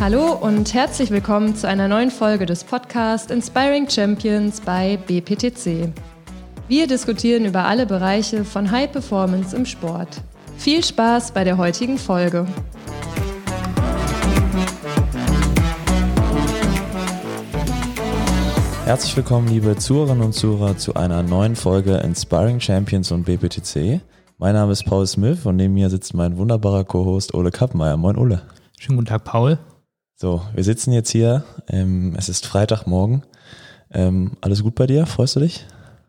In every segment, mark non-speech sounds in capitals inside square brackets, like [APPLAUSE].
Hallo und herzlich willkommen zu einer neuen Folge des Podcasts Inspiring Champions bei BPTC. Wir diskutieren über alle Bereiche von High Performance im Sport. Viel Spaß bei der heutigen Folge. Herzlich willkommen, liebe Zuhörerinnen und Zuhörer, zu einer neuen Folge Inspiring Champions und BPTC. Mein Name ist Paul Smith und neben mir sitzt mein wunderbarer Co-Host Ole Kappmeier. Moin, Ole. Schönen guten Tag, Paul. So, wir sitzen jetzt hier. Ähm, es ist Freitagmorgen. Ähm, alles gut bei dir? Freust du dich?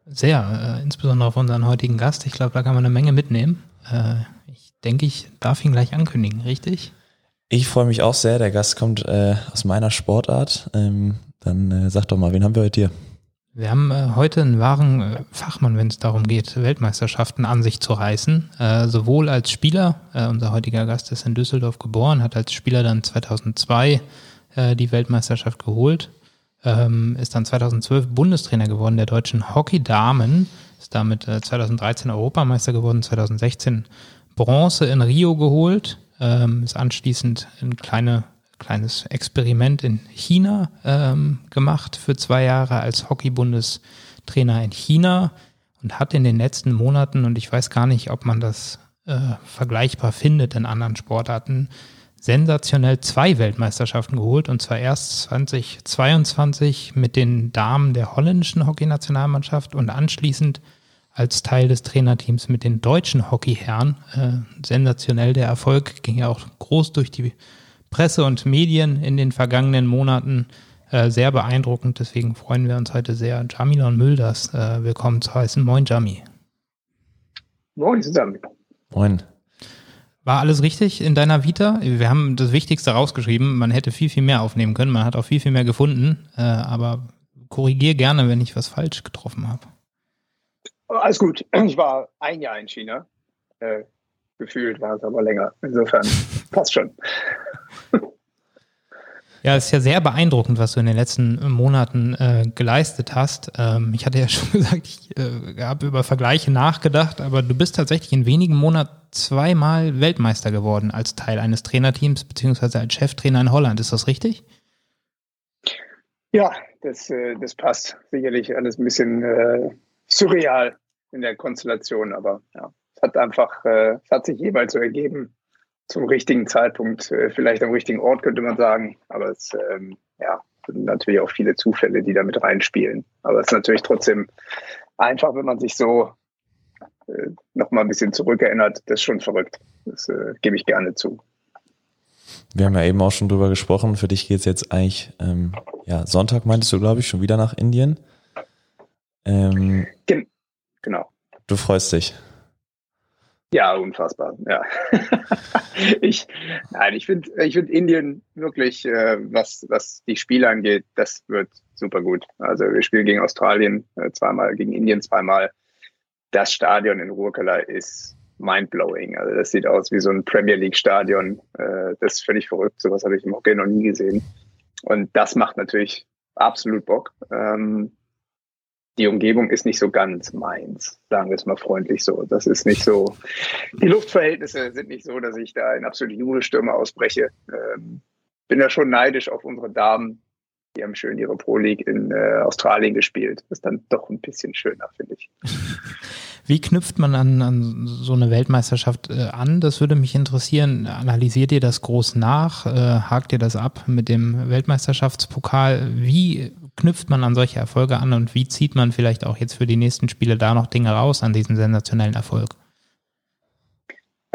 Sehr, äh, insbesondere auf unseren heutigen Gast. Ich glaube, da kann man eine Menge mitnehmen. Äh, ich denke, ich darf ihn gleich ankündigen, richtig? Ich freue mich auch sehr. Der Gast kommt äh, aus meiner Sportart. Ähm, dann äh, sag doch mal, wen haben wir heute hier? Wir haben äh, heute einen wahren äh, Fachmann, wenn es darum geht, Weltmeisterschaften an sich zu reißen. Äh, sowohl als Spieler, äh, unser heutiger Gast ist in Düsseldorf geboren, hat als Spieler dann 2002 äh, die Weltmeisterschaft geholt, ähm, ist dann 2012 Bundestrainer geworden der deutschen Hockey-Damen, ist damit 2013 Europameister geworden, 2016 Bronze in Rio geholt, ähm, ist anschließend in kleine kleines Experiment in China ähm, gemacht für zwei Jahre als Hockey-Bundestrainer in China und hat in den letzten Monaten, und ich weiß gar nicht, ob man das äh, vergleichbar findet in anderen Sportarten, sensationell zwei Weltmeisterschaften geholt und zwar erst 2022 mit den Damen der holländischen Hockeynationalmannschaft und anschließend als Teil des Trainerteams mit den deutschen Hockeyherren. Äh, sensationell der Erfolg ging ja auch groß durch die Presse und Medien in den vergangenen Monaten äh, sehr beeindruckend. Deswegen freuen wir uns heute sehr, Jamilon Mülders äh, willkommen zu heißen. Moin, Jami. Moin zusammen. Moin. War alles richtig in deiner Vita? Wir haben das Wichtigste rausgeschrieben. Man hätte viel, viel mehr aufnehmen können. Man hat auch viel, viel mehr gefunden. Äh, aber korrigier gerne, wenn ich was falsch getroffen habe. Alles gut. Ich war ein Jahr in China. Äh, gefühlt war es aber länger. Insofern [LAUGHS] passt schon. Ja, es ist ja sehr beeindruckend, was du in den letzten Monaten äh, geleistet hast. Ähm, ich hatte ja [LAUGHS] schon gesagt, ich äh, habe über Vergleiche nachgedacht, aber du bist tatsächlich in wenigen Monaten zweimal Weltmeister geworden als Teil eines Trainerteams beziehungsweise als Cheftrainer in Holland. Ist das richtig? Ja, das, äh, das passt. Sicherlich alles ein bisschen äh, surreal in der Konstellation, aber ja, es hat einfach, äh, es hat sich jeweils so ergeben zum richtigen Zeitpunkt, äh, vielleicht am richtigen Ort, könnte man sagen. Aber es ähm, ja, sind natürlich auch viele Zufälle, die da mit reinspielen. Aber es ist natürlich trotzdem einfach, wenn man sich so äh, nochmal ein bisschen zurückerinnert. Das ist schon verrückt. Das äh, gebe ich gerne zu. Wir haben ja eben auch schon drüber gesprochen. Für dich geht es jetzt eigentlich, ähm, ja, Sonntag meintest du, glaube ich, schon wieder nach Indien. Ähm, Gen genau. Du freust dich. Ja, unfassbar. Ja. [LAUGHS] ich, nein, ich finde, ich finde Indien wirklich, äh, was, was die Spiele angeht, das wird super gut. Also wir spielen gegen Australien äh, zweimal, gegen Indien zweimal. Das Stadion in Ruhrkala ist mindblowing. Also das sieht aus wie so ein Premier League Stadion. Äh, das ist völlig verrückt. Sowas habe ich im Hockey noch nie gesehen. Und das macht natürlich absolut Bock. Ähm, die Umgebung ist nicht so ganz meins, sagen wir es mal freundlich so. Das ist nicht so, die Luftverhältnisse sind nicht so, dass ich da in absolute Jubelstürme ausbreche. Ähm, bin da schon neidisch auf unsere Damen. Die haben schön ihre Pro League in äh, Australien gespielt. Ist dann doch ein bisschen schöner, finde ich. [LAUGHS] Wie knüpft man an, an so eine Weltmeisterschaft äh, an? Das würde mich interessieren. Analysiert ihr das groß nach? Äh, hakt ihr das ab mit dem Weltmeisterschaftspokal? Wie knüpft man an solche Erfolge an und wie zieht man vielleicht auch jetzt für die nächsten Spiele da noch Dinge raus an diesem sensationellen Erfolg?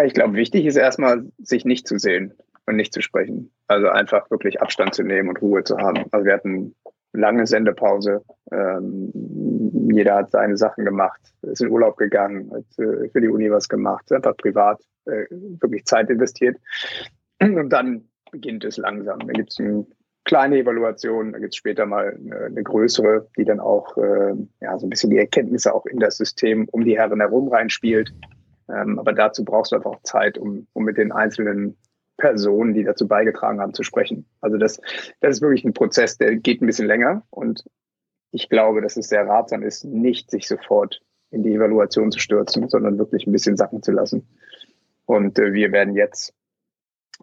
Ich glaube, wichtig ist erstmal, sich nicht zu sehen und nicht zu sprechen. Also einfach wirklich Abstand zu nehmen und Ruhe zu haben. Also wir hatten lange Sendepause. Ähm, jeder hat seine Sachen gemacht, ist in Urlaub gegangen, hat äh, für die Uni was gemacht, einfach privat äh, wirklich Zeit investiert. Und dann beginnt es langsam. Da gibt es ein kleine Evaluation, da gibt es später mal eine, eine, größere, die dann auch äh, ja, so ein bisschen die Erkenntnisse auch in das System um die Herren herum reinspielt. Ähm, aber dazu brauchst du einfach auch Zeit, um, um mit den einzelnen Personen, die dazu beigetragen haben, zu sprechen. Also das, das ist wirklich ein Prozess, der geht ein bisschen länger und ich glaube, dass es sehr ratsam ist, nicht sich sofort in die Evaluation zu stürzen, sondern wirklich ein bisschen sacken zu lassen. Und äh, wir werden jetzt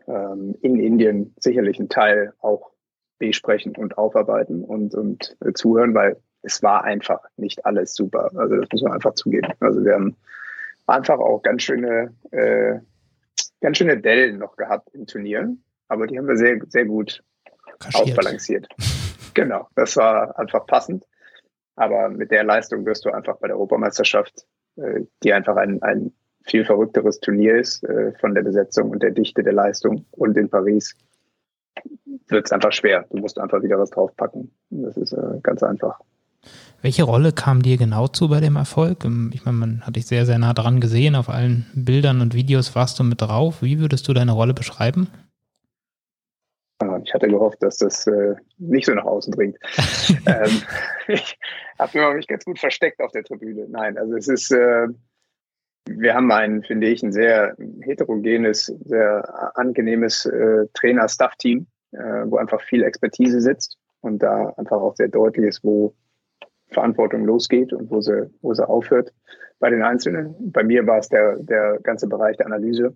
ähm, in Indien sicherlich einen Teil auch besprechen und aufarbeiten und, und äh, zuhören, weil es war einfach nicht alles super. Also das muss man einfach zugeben. Also wir haben einfach auch ganz schöne, äh, ganz schöne Dellen noch gehabt im Turnier, aber die haben wir sehr, sehr gut Kaschiert. ausbalanciert. [LAUGHS] genau, das war einfach passend. Aber mit der Leistung wirst du einfach bei der Europameisterschaft, äh, die einfach ein, ein viel verrückteres Turnier ist äh, von der Besetzung und der Dichte der Leistung und in Paris wird es einfach schwer. Du musst einfach wieder was draufpacken. Das ist äh, ganz einfach. Welche Rolle kam dir genau zu bei dem Erfolg? Ähm, ich meine, man hat dich sehr, sehr nah dran gesehen. Auf allen Bildern und Videos warst du mit drauf. Wie würdest du deine Rolle beschreiben? Ah, ich hatte gehofft, dass das äh, nicht so nach außen dringt. [LAUGHS] ähm, [LAUGHS] ich habe mich ganz gut versteckt auf der Tribüne. Nein, also es ist, äh, wir haben ein, finde ich, ein sehr heterogenes, sehr angenehmes äh, Trainer-Staff-Team, äh, wo einfach viel Expertise sitzt und da einfach auch sehr deutlich ist, wo Verantwortung losgeht und wo sie, wo sie aufhört bei den Einzelnen. Bei mir war es der, der ganze Bereich der Analyse.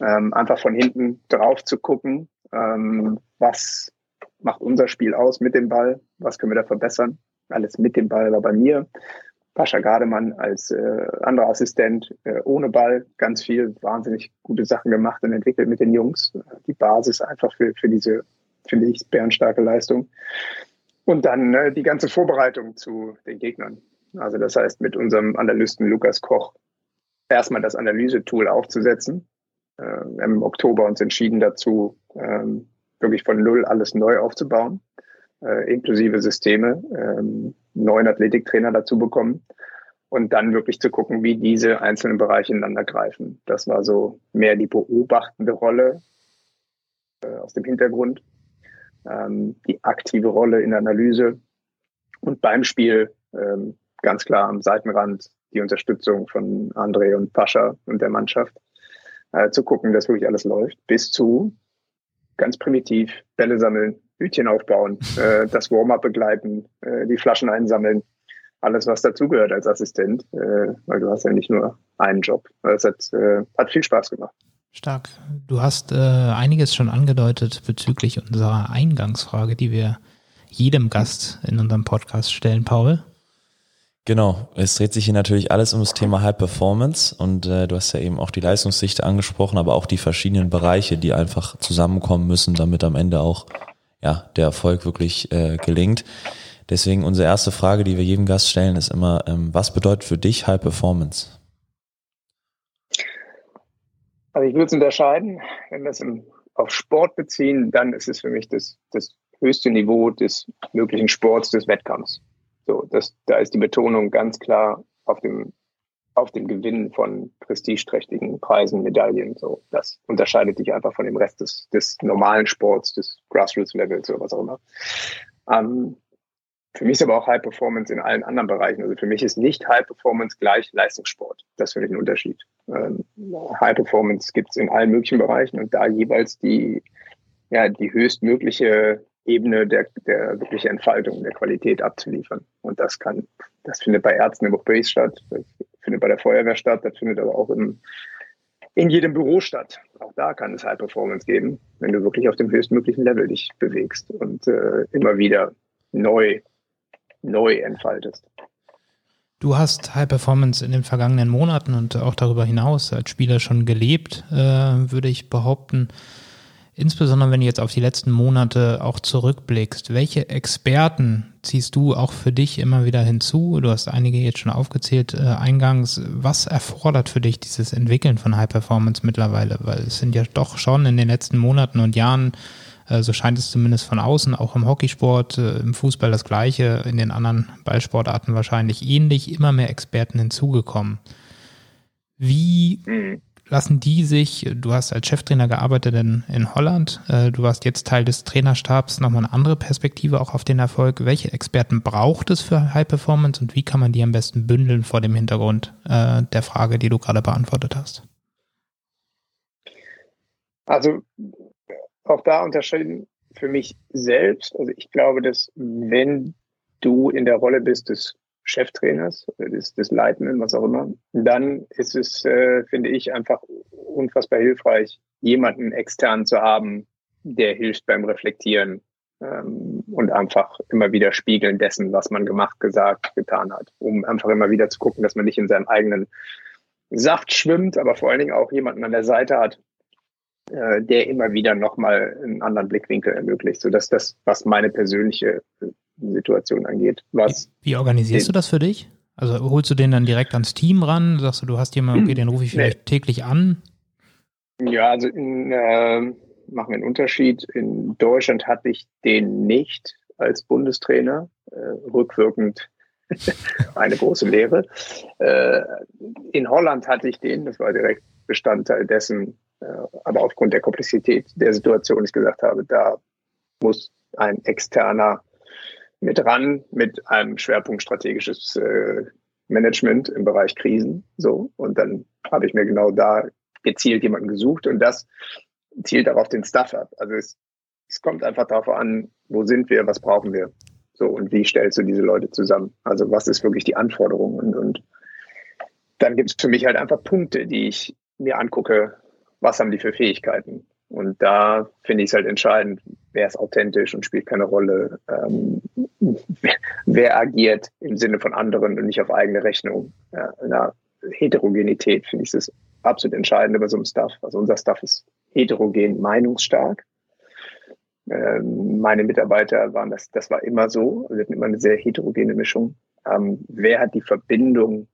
Ähm, einfach von hinten drauf zu gucken, ähm, was macht unser Spiel aus mit dem Ball, was können wir da verbessern. Alles mit dem Ball war bei mir. Pascha Gardemann als äh, anderer Assistent äh, ohne Ball ganz viel wahnsinnig gute Sachen gemacht und entwickelt mit den Jungs. Die Basis einfach für, für diese, finde ich, bärenstarke Leistung. Und dann äh, die ganze Vorbereitung zu den Gegnern. Also das heißt, mit unserem Analysten Lukas Koch erstmal das Analysetool aufzusetzen. Äh, im Oktober uns entschieden dazu, ähm, wirklich von Null alles neu aufzubauen, äh, inklusive Systeme, ähm, neuen Athletiktrainer dazu bekommen. Und dann wirklich zu gucken, wie diese einzelnen Bereiche ineinander greifen. Das war so mehr die beobachtende Rolle äh, aus dem Hintergrund. Ähm, die aktive Rolle in der Analyse. Und beim Spiel ähm, ganz klar am Seitenrand die Unterstützung von André und Pascha und der Mannschaft, äh, zu gucken, dass wirklich alles läuft, bis zu ganz primitiv Bälle sammeln, Hütchen aufbauen, [LAUGHS] äh, das Warm-up begleiten, äh, die Flaschen einsammeln, alles, was dazugehört als Assistent, äh, weil du hast ja nicht nur einen Job. Es hat, äh, hat viel Spaß gemacht. Stark. Du hast äh, einiges schon angedeutet bezüglich unserer Eingangsfrage, die wir jedem Gast in unserem Podcast stellen, Paul. Genau, es dreht sich hier natürlich alles um das Thema High Performance und äh, du hast ja eben auch die Leistungsdichte angesprochen, aber auch die verschiedenen Bereiche, die einfach zusammenkommen müssen, damit am Ende auch ja, der Erfolg wirklich äh, gelingt. Deswegen unsere erste Frage, die wir jedem Gast stellen, ist immer, ähm, was bedeutet für dich High Performance? Also ich würde es unterscheiden, wenn wir es auf Sport beziehen, dann ist es für mich das, das höchste Niveau des möglichen Sports, des Wettkampfs. So, das, da ist die Betonung ganz klar auf dem, auf dem Gewinn von prestigeträchtigen Preisen, Medaillen. So, das unterscheidet dich einfach von dem Rest des, des normalen Sports, des Grassroots-Levels oder was auch immer. Ähm, für mich ist aber auch High Performance in allen anderen Bereichen. Also für mich ist nicht High Performance gleich Leistungssport. Das finde ich ein Unterschied. Ähm, High Performance gibt es in allen möglichen Bereichen und da jeweils die, ja, die höchstmögliche Ebene der, der wirklichen Entfaltung, der Qualität abzuliefern. Und das kann, das findet bei Ärzten im Base statt, das findet bei der Feuerwehr statt, das findet aber auch im, in jedem Büro statt. Auch da kann es High Performance geben, wenn du wirklich auf dem höchstmöglichen Level dich bewegst und äh, immer wieder neu neu entfaltest. Du hast High Performance in den vergangenen Monaten und auch darüber hinaus als Spieler schon gelebt, äh, würde ich behaupten. Insbesondere wenn du jetzt auf die letzten Monate auch zurückblickst, welche Experten ziehst du auch für dich immer wieder hinzu? Du hast einige jetzt schon aufgezählt äh, eingangs. Was erfordert für dich dieses Entwickeln von High Performance mittlerweile? Weil es sind ja doch schon in den letzten Monaten und Jahren äh, so scheint es zumindest von außen, auch im Hockeysport, äh, im Fußball das Gleiche, in den anderen Ballsportarten wahrscheinlich ähnlich, immer mehr Experten hinzugekommen. Wie mhm. Lassen die sich, du hast als Cheftrainer gearbeitet in, in Holland, äh, du warst jetzt Teil des Trainerstabs, nochmal eine andere Perspektive auch auf den Erfolg. Welche Experten braucht es für High Performance und wie kann man die am besten bündeln vor dem Hintergrund der Frage, die du gerade beantwortet hast? Also auch da unterscheiden für mich selbst. Also ich glaube, dass wenn du in der Rolle bist des Cheftrainers, des, des Leitenden, was auch immer, dann ist es, äh, finde ich, einfach unfassbar hilfreich, jemanden extern zu haben, der hilft beim Reflektieren ähm, und einfach immer wieder spiegeln dessen, was man gemacht, gesagt, getan hat, um einfach immer wieder zu gucken, dass man nicht in seinem eigenen Saft schwimmt, aber vor allen Dingen auch jemanden an der Seite hat, äh, der immer wieder nochmal einen anderen Blickwinkel ermöglicht, sodass das, was meine persönliche äh, Situation angeht, was. Wie, wie organisierst du das für dich? Also holst du den dann direkt ans Team ran? Sagst du, du hast jemanden, okay, den rufe ich vielleicht nee. täglich an? Ja, also in, äh, machen wir einen Unterschied. In Deutschland hatte ich den nicht als Bundestrainer, äh, rückwirkend [LAUGHS] eine große Lehre. Äh, in Holland hatte ich den, das war direkt Bestandteil dessen, äh, aber aufgrund der Komplexität der Situation, ich gesagt habe, da muss ein externer mit ran, mit einem Schwerpunkt strategisches äh, Management im Bereich Krisen. So. Und dann habe ich mir genau da gezielt jemanden gesucht und das zielt darauf den Stuff ab. Also es, es kommt einfach darauf an, wo sind wir, was brauchen wir. So, und wie stellst du diese Leute zusammen? Also was ist wirklich die Anforderung? Und, und dann gibt es für mich halt einfach Punkte, die ich mir angucke, was haben die für Fähigkeiten? Und da finde ich es halt entscheidend, wer ist authentisch und spielt keine Rolle, ähm, [LAUGHS] wer, agiert im Sinne von anderen und nicht auf eigene Rechnung. Ja, in Heterogenität finde ich das absolut entscheidend bei so einem Stuff. Also unser Stuff ist heterogen meinungsstark. Ähm, meine Mitarbeiter waren das, das war immer so. Wir hatten immer eine sehr heterogene Mischung. Ähm, wer hat die Verbindung,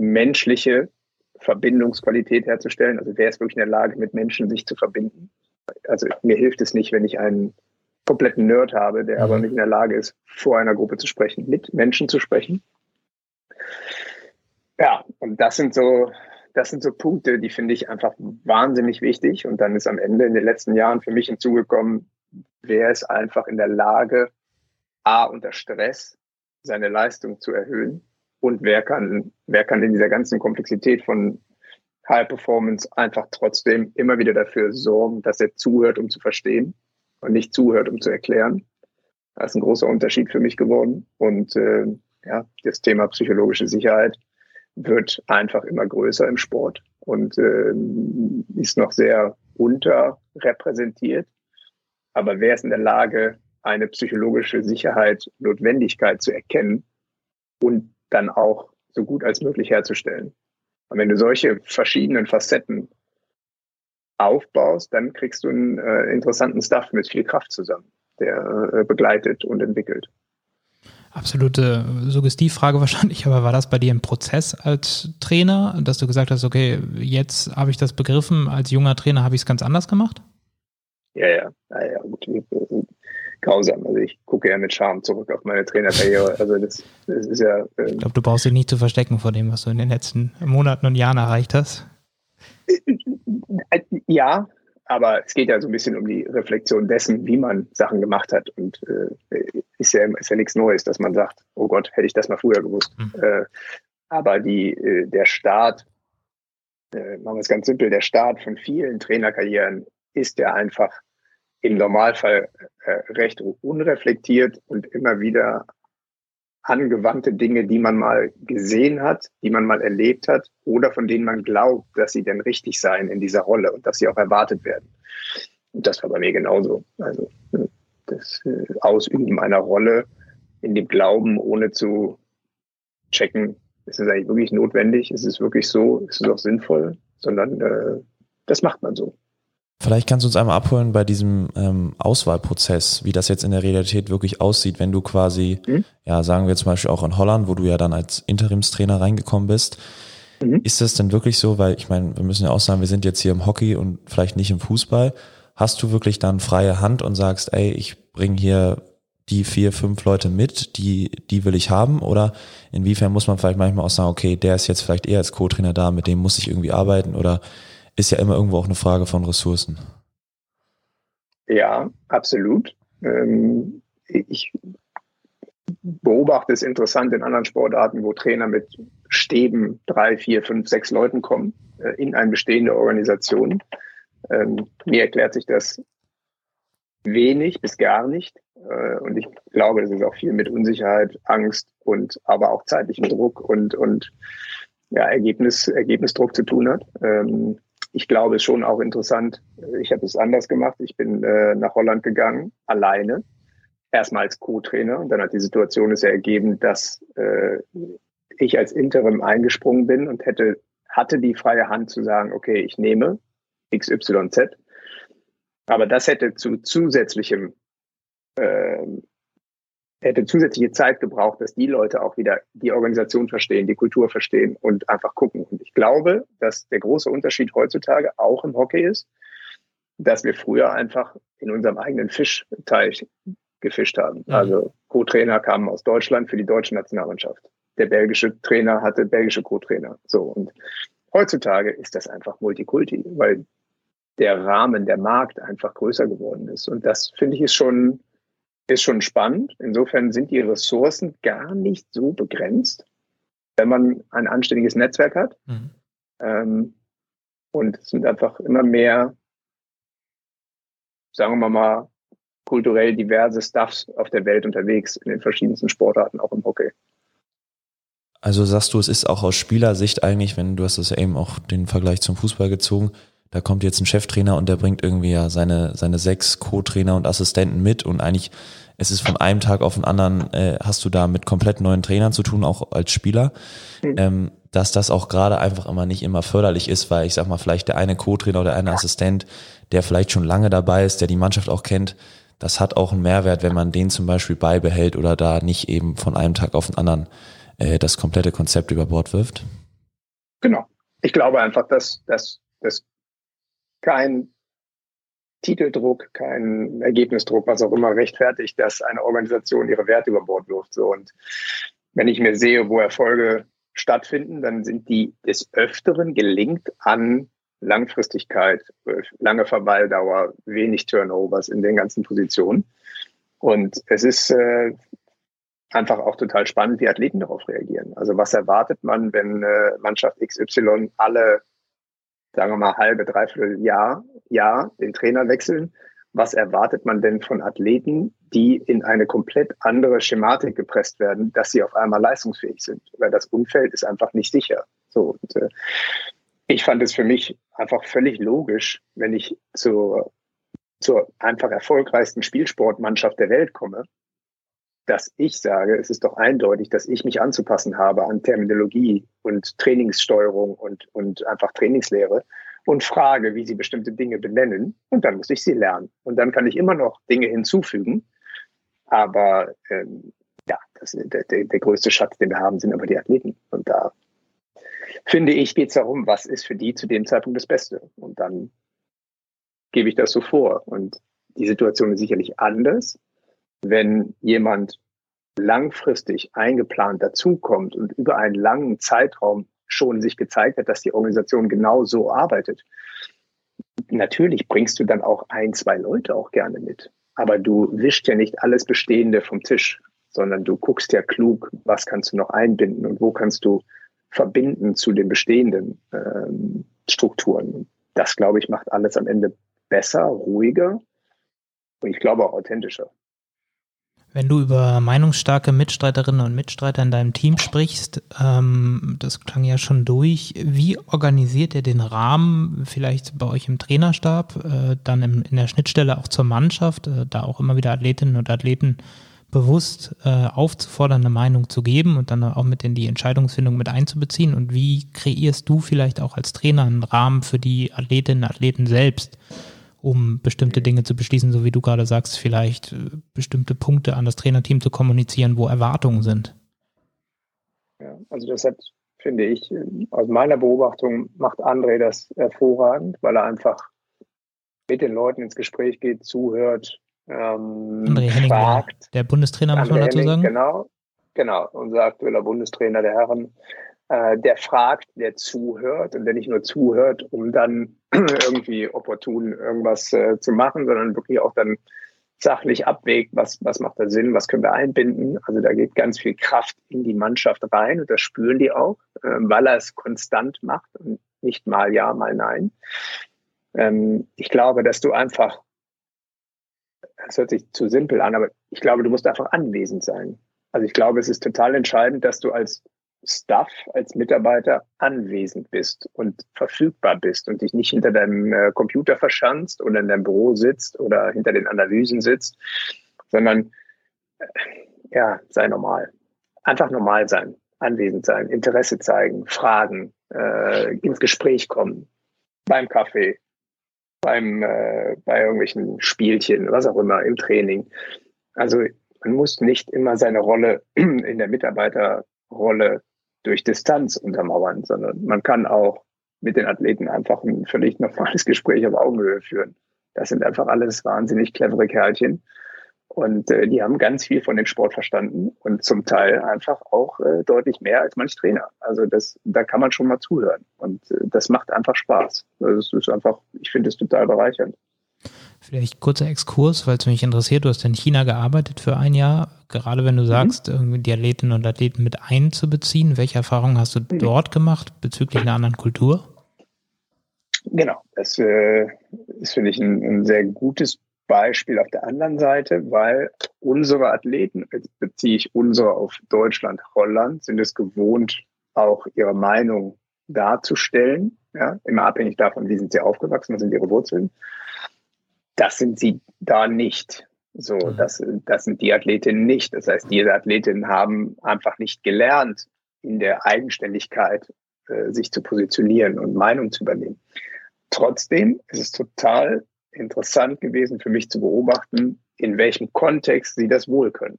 menschliche Verbindungsqualität herzustellen? Also wer ist wirklich in der Lage, mit Menschen sich zu verbinden? Also mir hilft es nicht, wenn ich einen kompletten Nerd habe, der aber mhm. nicht in der Lage ist, vor einer Gruppe zu sprechen, mit Menschen zu sprechen. Ja, und das sind so, das sind so Punkte, die finde ich einfach wahnsinnig wichtig. Und dann ist am Ende in den letzten Jahren für mich hinzugekommen, wer ist einfach in der Lage, A, unter Stress seine Leistung zu erhöhen und wer kann, wer kann in dieser ganzen Komplexität von High Performance einfach trotzdem immer wieder dafür sorgen, dass er zuhört, um zu verstehen und nicht zuhört, um zu erklären. Das ist ein großer Unterschied für mich geworden. Und äh, ja, das Thema psychologische Sicherheit wird einfach immer größer im Sport und äh, ist noch sehr unterrepräsentiert. Aber wer ist in der Lage, eine psychologische Sicherheit, Notwendigkeit zu erkennen und dann auch so gut als möglich herzustellen? Und wenn du solche verschiedenen Facetten aufbaust, dann kriegst du einen äh, interessanten Stuff mit viel Kraft zusammen, der äh, begleitet und entwickelt. Absolute Suggestivfrage [LAUGHS] wahrscheinlich, aber war das bei dir ein Prozess als Trainer, dass du gesagt hast, okay, jetzt habe ich das begriffen, als junger Trainer habe ich es ganz anders gemacht? Ja, ja, ja, ja gut, grausam. Also ich gucke ja mit Charme zurück auf meine Trainerkarriere. [LAUGHS] Also das, das ist ja. Ähm, ich glaube, du brauchst dich nicht zu verstecken vor dem, was du in den letzten Monaten und Jahren erreicht hast. Ja, aber es geht ja so ein bisschen um die Reflexion dessen, wie man Sachen gemacht hat. Und äh, ist, ja, ist ja nichts Neues, dass man sagt, oh Gott, hätte ich das mal früher gewusst. Mhm. Äh, aber die, äh, der Start, äh, machen wir es ganz simpel, der Start von vielen Trainerkarrieren ist ja einfach im Normalfall äh, recht unreflektiert und immer wieder angewandte Dinge, die man mal gesehen hat, die man mal erlebt hat oder von denen man glaubt, dass sie denn richtig seien in dieser Rolle und dass sie auch erwartet werden. Und das war bei mir genauso. Also das äh, Ausüben einer Rolle in dem Glauben, ohne zu checken, ist es eigentlich wirklich notwendig, ist es wirklich so, ist es auch sinnvoll, sondern äh, das macht man so. Vielleicht kannst du uns einmal abholen bei diesem ähm, Auswahlprozess, wie das jetzt in der Realität wirklich aussieht, wenn du quasi, mhm. ja, sagen wir zum Beispiel auch in Holland, wo du ja dann als Interimstrainer reingekommen bist. Mhm. Ist das denn wirklich so? Weil ich meine, wir müssen ja auch sagen, wir sind jetzt hier im Hockey und vielleicht nicht im Fußball. Hast du wirklich dann freie Hand und sagst, ey, ich bringe hier die vier, fünf Leute mit, die, die will ich haben? Oder inwiefern muss man vielleicht manchmal auch sagen, okay, der ist jetzt vielleicht eher als Co-Trainer da, mit dem muss ich irgendwie arbeiten? Oder ist ja immer irgendwo auch eine Frage von Ressourcen. Ja, absolut. Ähm, ich beobachte es interessant in anderen Sportarten, wo Trainer mit Stäben drei, vier, fünf, sechs Leuten kommen äh, in eine bestehende Organisation. Ähm, mir erklärt sich das wenig bis gar nicht, Äh, und ich glaube, dass es auch viel mit Unsicherheit, Angst und aber auch zeitlichem Druck und, und ja, Ergebnis, Ergebnisdruck zu tun hat. Ähm, ich glaube, es ist schon auch interessant. Ich habe es anders gemacht. Ich bin äh, nach Holland gegangen, alleine. Erstmal als Co-Trainer. Und dann hat die Situation es ja ergeben, dass äh, ich als Interim eingesprungen bin und hätte, hatte die freie Hand zu sagen, okay, ich nehme XYZ. Aber das hätte zu zusätzlichem äh, hätte zusätzliche Zeit gebraucht, dass die Leute auch wieder die Organisation verstehen, die Kultur verstehen und einfach gucken. Und ich glaube, dass der große Unterschied heutzutage auch im Hockey ist, dass wir früher einfach in unserem eigenen Fischteich gefischt haben. Mhm. Also Co-Trainer kamen aus Deutschland für die deutsche Nationalmannschaft. Der belgische Trainer hatte belgische Co-Trainer. So und heutzutage ist das einfach Multikulti, weil der Rahmen, der Markt einfach größer geworden ist. Und das finde ich ist schon ist schon spannend. Insofern sind die Ressourcen gar nicht so begrenzt, wenn man ein anständiges Netzwerk hat. Mhm. Ähm, und es sind einfach immer mehr, sagen wir mal, kulturell diverse Stuffs auf der Welt unterwegs, in den verschiedensten Sportarten, auch im Hockey. Also sagst du, es ist auch aus Spielersicht eigentlich, wenn du hast das ja eben auch den Vergleich zum Fußball gezogen, da kommt jetzt ein Cheftrainer und der bringt irgendwie ja seine, seine sechs Co-Trainer und Assistenten mit und eigentlich es ist von einem Tag auf den anderen, äh, hast du da mit komplett neuen Trainern zu tun, auch als Spieler. Mhm. Ähm, dass das auch gerade einfach immer nicht immer förderlich ist, weil ich sag mal, vielleicht der eine Co-Trainer oder eine Assistent, der vielleicht schon lange dabei ist, der die Mannschaft auch kennt, das hat auch einen Mehrwert, wenn man den zum Beispiel beibehält oder da nicht eben von einem Tag auf den anderen äh, das komplette Konzept über Bord wirft. Genau. Ich glaube einfach, dass, dass, dass kein Titeldruck, kein Ergebnisdruck, was auch immer rechtfertigt, dass eine Organisation ihre Werte über Bord wirft. So und wenn ich mir sehe, wo Erfolge stattfinden, dann sind die des Öfteren gelingt an Langfristigkeit, lange Verweildauer, wenig Turnovers in den ganzen Positionen. Und es ist äh, einfach auch total spannend, wie Athleten darauf reagieren. Also was erwartet man, wenn äh, Mannschaft XY alle sagen wir mal, halbe, dreiviertel Jahr, Jahr den Trainer wechseln. Was erwartet man denn von Athleten, die in eine komplett andere Schematik gepresst werden, dass sie auf einmal leistungsfähig sind? Weil das Umfeld ist einfach nicht sicher. So, und, äh, ich fand es für mich einfach völlig logisch, wenn ich zur, zur einfach erfolgreichsten Spielsportmannschaft der Welt komme, dass ich sage, es ist doch eindeutig, dass ich mich anzupassen habe an Terminologie und Trainingssteuerung und, und einfach Trainingslehre und frage, wie sie bestimmte Dinge benennen und dann muss ich sie lernen. Und dann kann ich immer noch Dinge hinzufügen. Aber ähm, ja, das, der, der, der größte Schatz, den wir haben, sind aber die Athleten. Und da finde ich, geht es darum, was ist für die zu dem Zeitpunkt das Beste. Und dann gebe ich das so vor. Und die Situation ist sicherlich anders, wenn jemand langfristig eingeplant dazukommt und über einen langen Zeitraum schon sich gezeigt hat, dass die Organisation genau so arbeitet, natürlich bringst du dann auch ein, zwei Leute auch gerne mit. Aber du wischst ja nicht alles Bestehende vom Tisch, sondern du guckst ja klug, was kannst du noch einbinden und wo kannst du verbinden zu den bestehenden ähm, Strukturen. Das, glaube ich, macht alles am Ende besser, ruhiger und ich glaube auch authentischer. Wenn du über meinungsstarke Mitstreiterinnen und Mitstreiter in deinem Team sprichst, ähm, das klang ja schon durch, wie organisiert ihr den Rahmen vielleicht bei euch im Trainerstab, äh, dann im, in der Schnittstelle auch zur Mannschaft, äh, da auch immer wieder Athletinnen und Athleten bewusst äh, aufzufordern, eine Meinung zu geben und dann auch mit in die Entscheidungsfindung mit einzubeziehen? Und wie kreierst du vielleicht auch als Trainer einen Rahmen für die Athletinnen und Athleten selbst? Um bestimmte Dinge zu beschließen, so wie du gerade sagst, vielleicht äh, bestimmte Punkte an das Trainerteam zu kommunizieren, wo Erwartungen sind? Ja, also das hat, finde ich, aus meiner Beobachtung macht André das hervorragend, weil er einfach mit den Leuten ins Gespräch geht, zuhört, ähm, André Henning, fragt. Der, der Bundestrainer, muss man dazu sagen? Genau, genau, unser aktueller Bundestrainer der Herren, äh, der fragt, der zuhört und der nicht nur zuhört, um dann [CLEARS THROAT] irgendwie opportun irgendwas äh, zu machen, sondern wirklich auch dann sachlich abwägt, was, was macht da Sinn, was können wir einbinden. Also da geht ganz viel Kraft in die Mannschaft rein und das spüren die auch, äh, weil er es konstant macht und nicht mal ja, mal nein. Ähm, ich glaube, dass du einfach das hört sich zu simpel an, aber ich glaube, du musst einfach anwesend sein. Also ich glaube, es ist total entscheidend, dass du als Staff, als Mitarbeiter anwesend bist und verfügbar bist und dich nicht hinter deinem äh, Computer verschanzt oder in deinem Büro sitzt oder hinter den Analysen sitzt, sondern äh, ja, sei normal. Einfach normal sein, anwesend sein, Interesse zeigen, fragen, äh, ins Gespräch kommen, beim Kaffee, beim, äh, bei irgendwelchen Spielchen, was auch immer, im Training. Also man muss nicht immer seine Rolle [CLEARS THROAT] in der Mitarbeiterrolle durch Distanz untermauern, sondern man kann auch mit den Athleten einfach ein völlig normales [LAUGHS] Gespräch auf Augenhöhe führen. Das sind einfach alles wahnsinnig clevere Kerlchen. Und äh, die haben ganz viel von dem Sport verstanden und zum Teil einfach auch äh, deutlich mehr als manch Trainer. Also das, da kann man schon mal zuhören. Und äh, das macht einfach Spaß. Also es ist einfach, ich finde es total bereichernd. Vielleicht kurzer Exkurs, weil es mich interessiert. Du hast in China gearbeitet für ein Jahr. Gerade wenn du mhm. sagst, mhm. die Athletinnen und Athleten mit einzubeziehen, welche Erfahrungen hast du mhm. dort gemacht bezüglich einer anderen Kultur? Genau, das äh, ist, finde ich, ein, ein sehr gutes Beispiel auf der anderen Seite, weil unsere Athleten, jetzt beziehe ich unsere auf Deutschland, Holland, sind es gewohnt, auch ihre Meinung darzustellen, ja, immer abhängig davon, wie sind sie aufgewachsen, was sind ihre Wurzeln das sind sie da nicht. So, mhm. das, das sind die Athletinnen nicht. Das heißt, diese Athletinnen haben einfach nicht gelernt, in der Eigenständigkeit äh, sich zu positionieren und Meinung zu übernehmen. Trotzdem ist es total interessant gewesen für mich zu beobachten, in welchem Kontext sie das wohl können.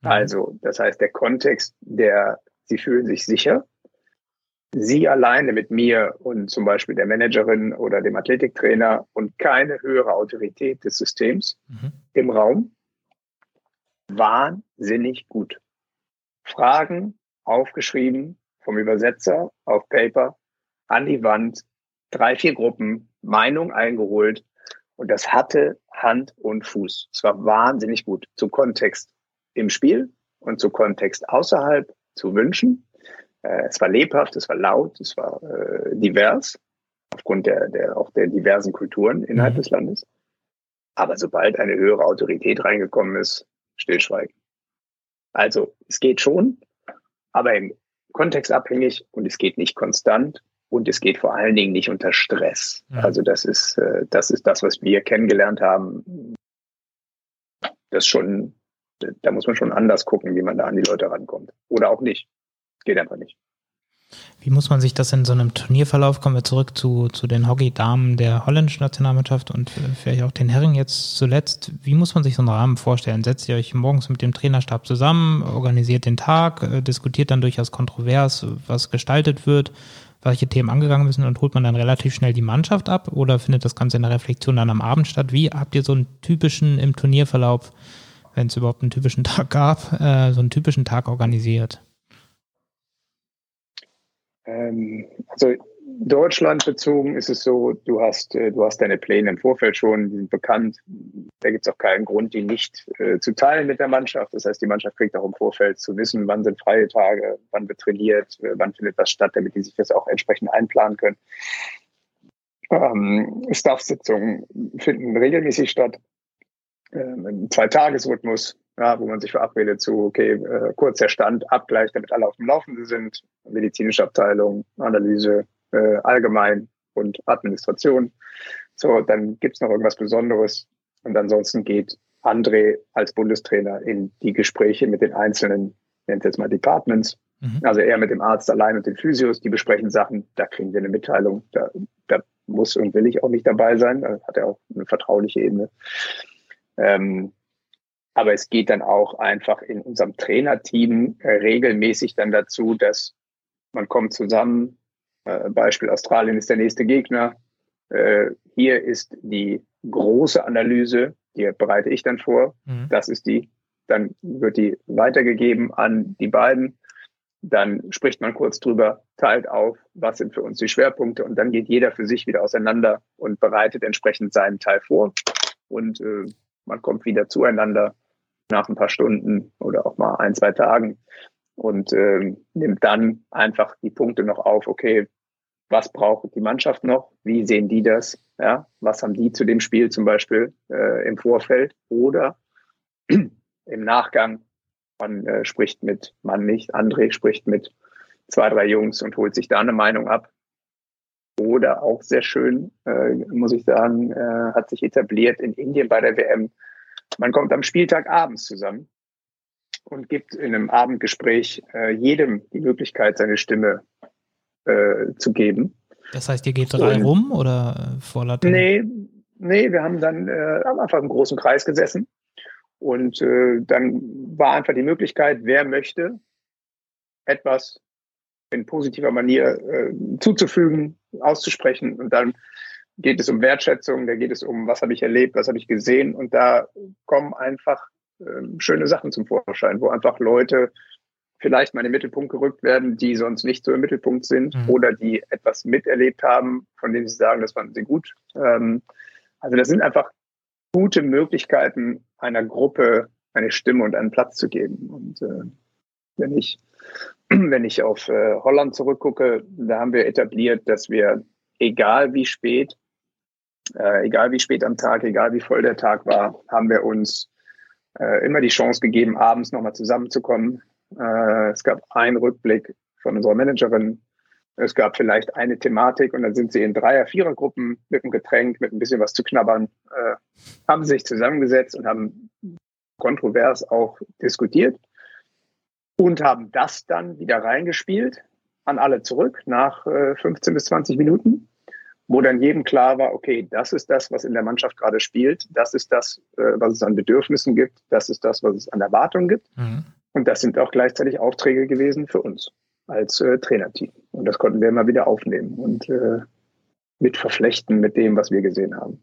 Mhm. Also, das heißt, der Kontext, der, sie fühlen sich sicher, Sie alleine mit mir und zum Beispiel der Managerin oder dem Athletiktrainer und keine höhere Autorität des Systems mhm. im Raum. Wahnsinnig gut. Fragen aufgeschrieben vom Übersetzer auf Paper an die Wand, drei, vier Gruppen, Meinung eingeholt und das hatte Hand und Fuß. Es war wahnsinnig gut zu Kontext im Spiel und zu Kontext außerhalb, zu Wünschen es war lebhaft, es war laut, es war äh, divers, aufgrund der, der, auch der diversen Kulturen innerhalb mhm. des Landes. Aber sobald eine höhere Autorität reingekommen ist, stillschweigen. Also es geht schon, aber im Kontext abhängig und es geht nicht konstant und es geht vor allen Dingen nicht unter Stress. Mhm. Also das ist, äh, das ist das, was wir kennengelernt haben. Das schon, da muss man schon anders gucken, wie man da an die Leute rankommt. Oder auch nicht geht einfach nicht. Wie muss man sich das in so einem Turnierverlauf, kommen wir zurück zu, zu den Hockey-Damen der holländischen Nationalmannschaft und vielleicht auch den Herren jetzt zuletzt, wie muss man sich so einen Rahmen vorstellen? Setzt ihr euch morgens mit dem Trainerstab zusammen, organisiert den Tag, äh, diskutiert dann durchaus kontrovers, was gestaltet wird, welche Themen angegangen müssen und holt man dann relativ schnell die Mannschaft ab oder findet das Ganze in der Reflexion dann am Abend statt? Wie habt ihr so einen typischen im Turnierverlauf, wenn es überhaupt einen typischen Tag gab, äh, so einen typischen Tag organisiert? Ähm, also Deutschland bezogen ist es so, du hast, äh, du hast deine Pläne im Vorfeld schon, die sind bekannt. Da gibt es auch keinen Grund, die nicht äh, zu teilen mit der Mannschaft. Das heißt, die Mannschaft kriegt auch im Vorfeld zu wissen, wann sind freie Tage, wann wird trainiert, äh, wann findet was statt, damit die sich das auch entsprechend einplanen können. Ähm, Staff-Sitzungen finden regelmäßig statt. Ähm, Zwei-Tages-Rhythmus ja, wo man sich verabredet zu, okay, äh, kurzer Stand, Abgleich, damit alle auf dem Laufenden sind, medizinische Abteilung, Analyse, äh, allgemein und Administration. So, dann gibt's noch irgendwas Besonderes. Und ansonsten geht André als Bundestrainer in die Gespräche mit den einzelnen, nennt jetzt mal Departments. Mhm. Also er mit dem Arzt allein und den Physios, die besprechen Sachen, da kriegen wir eine Mitteilung. Da, da muss und will ich auch nicht dabei sein. Da hat er auch eine vertrauliche Ebene. Ähm, aber es geht dann auch einfach in unserem Trainerteam äh, regelmäßig dann dazu, dass man kommt zusammen. Äh, Beispiel Australien ist der nächste Gegner. Äh, hier ist die große Analyse, die bereite ich dann vor. Mhm. Das ist die. Dann wird die weitergegeben an die beiden. Dann spricht man kurz drüber, teilt auf, was sind für uns die Schwerpunkte und dann geht jeder für sich wieder auseinander und bereitet entsprechend seinen Teil vor. Und äh, man kommt wieder zueinander nach ein paar Stunden oder auch mal ein, zwei Tagen und äh, nimmt dann einfach die Punkte noch auf, okay, was braucht die Mannschaft noch, wie sehen die das Ja, was haben die zu dem Spiel zum Beispiel äh, im Vorfeld oder [CLEARS THROAT] im Nachgang? Man äh, spricht mit, man nicht, André spricht mit zwei, drei Jungs und holt sich da eine Meinung ab. Oder auch sehr schön, äh, muss ich sagen, äh, hat sich etabliert in Indien bei der WM. Man kommt am Spieltag abends zusammen und gibt in einem Abendgespräch äh, jedem die Möglichkeit, seine Stimme äh, zu geben. Das heißt, ihr geht drei und, rum oder äh, vor Latein? Nee, nee, wir haben dann äh, haben einfach im großen Kreis gesessen und äh, dann war einfach die Möglichkeit, wer möchte, etwas in positiver Manier äh, zuzufügen, auszusprechen. Und dann geht es um Wertschätzung, da geht es um, was habe ich erlebt, was habe ich gesehen. Und da kommen einfach äh, schöne Sachen zum Vorschein, wo einfach Leute vielleicht mal in den Mittelpunkt gerückt werden, die sonst nicht so im Mittelpunkt sind mhm. oder die etwas miterlebt haben, von denen sie sagen, das fanden sie gut. Ähm, also das sind einfach gute Möglichkeiten, einer Gruppe eine Stimme und einen Platz zu geben. Und äh, wenn ich [CLEARS THROAT] wenn ich auf äh, Holland zurückgucke, da haben wir etabliert, dass wir, egal wie spät, äh, egal wie spät am Tag, egal wie voll der Tag war, haben wir uns äh, immer die Chance gegeben, abends nochmal zusammenzukommen. Äh, es gab einen Rückblick von unserer Managerin. Es gab vielleicht eine Thematik und dann sind sie in Dreier-, Vierer-Gruppen mit einem Getränk, mit ein bisschen was zu knabbern, äh, haben sich zusammengesetzt und haben kontrovers auch diskutiert und haben das dann wieder reingespielt an alle zurück nach äh, 15 bis 20 Minuten, wo dann jedem klar war, okay, das ist das, was in der Mannschaft gerade spielt, das ist das, äh, was es an Bedürfnissen gibt, das ist das, was es an Erwartungen gibt. Mhm. Und das sind auch gleichzeitig Aufträge gewesen für uns als äh, Trainerteam. Und das konnten wir immer wieder aufnehmen und äh, mit verflechten mit dem, was wir gesehen haben.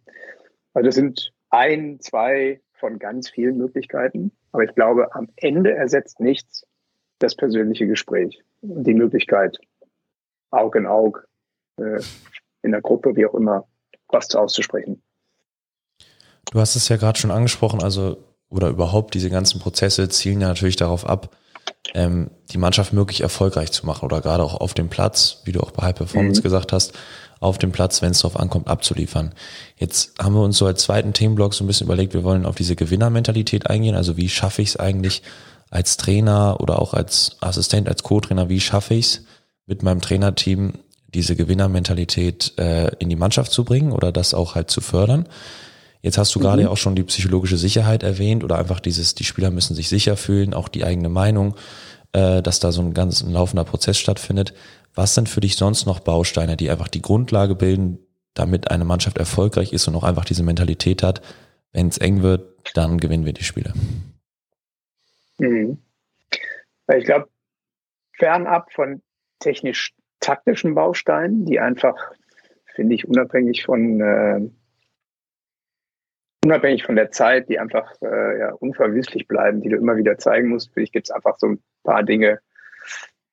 Also das sind ein, zwei von ganz vielen Möglichkeiten. Aber ich glaube, am Ende ersetzt nichts das persönliche Gespräch und die Möglichkeit, Aug in Aug, äh, in der Gruppe, wie auch immer, was auszusprechen. Du hast es ja gerade schon angesprochen, also oder überhaupt diese ganzen Prozesse zielen ja natürlich darauf ab, ähm, die Mannschaft möglich erfolgreich zu machen oder gerade auch auf dem Platz, wie du auch bei High Performance mhm. gesagt hast, auf dem Platz, wenn es darauf ankommt, abzuliefern. Jetzt haben wir uns so als zweiten Themenblock so ein bisschen überlegt, wir wollen auf diese Gewinnermentalität eingehen. Also wie schaffe ich es eigentlich, als Trainer oder auch als Assistent, als Co-Trainer, wie schaffe ich es mit meinem Trainerteam diese Gewinnermentalität äh, in die Mannschaft zu bringen oder das auch halt zu fördern. Jetzt hast du mhm. gerade auch schon die psychologische Sicherheit erwähnt oder einfach dieses, die Spieler müssen sich sicher fühlen, auch die eigene Meinung, äh, dass da so ein ganz ein laufender Prozess stattfindet. Was sind für dich sonst noch Bausteine, die einfach die Grundlage bilden, damit eine Mannschaft erfolgreich ist und auch einfach diese Mentalität hat, wenn es eng wird, dann gewinnen wir die Spiele? Mhm. Ich glaube, fernab von technisch-taktischen Bausteinen, die einfach, finde ich, unabhängig von äh, unabhängig von der Zeit, die einfach äh, ja, unverwüstlich bleiben, die du immer wieder zeigen musst. Für dich gibt es einfach so ein paar Dinge,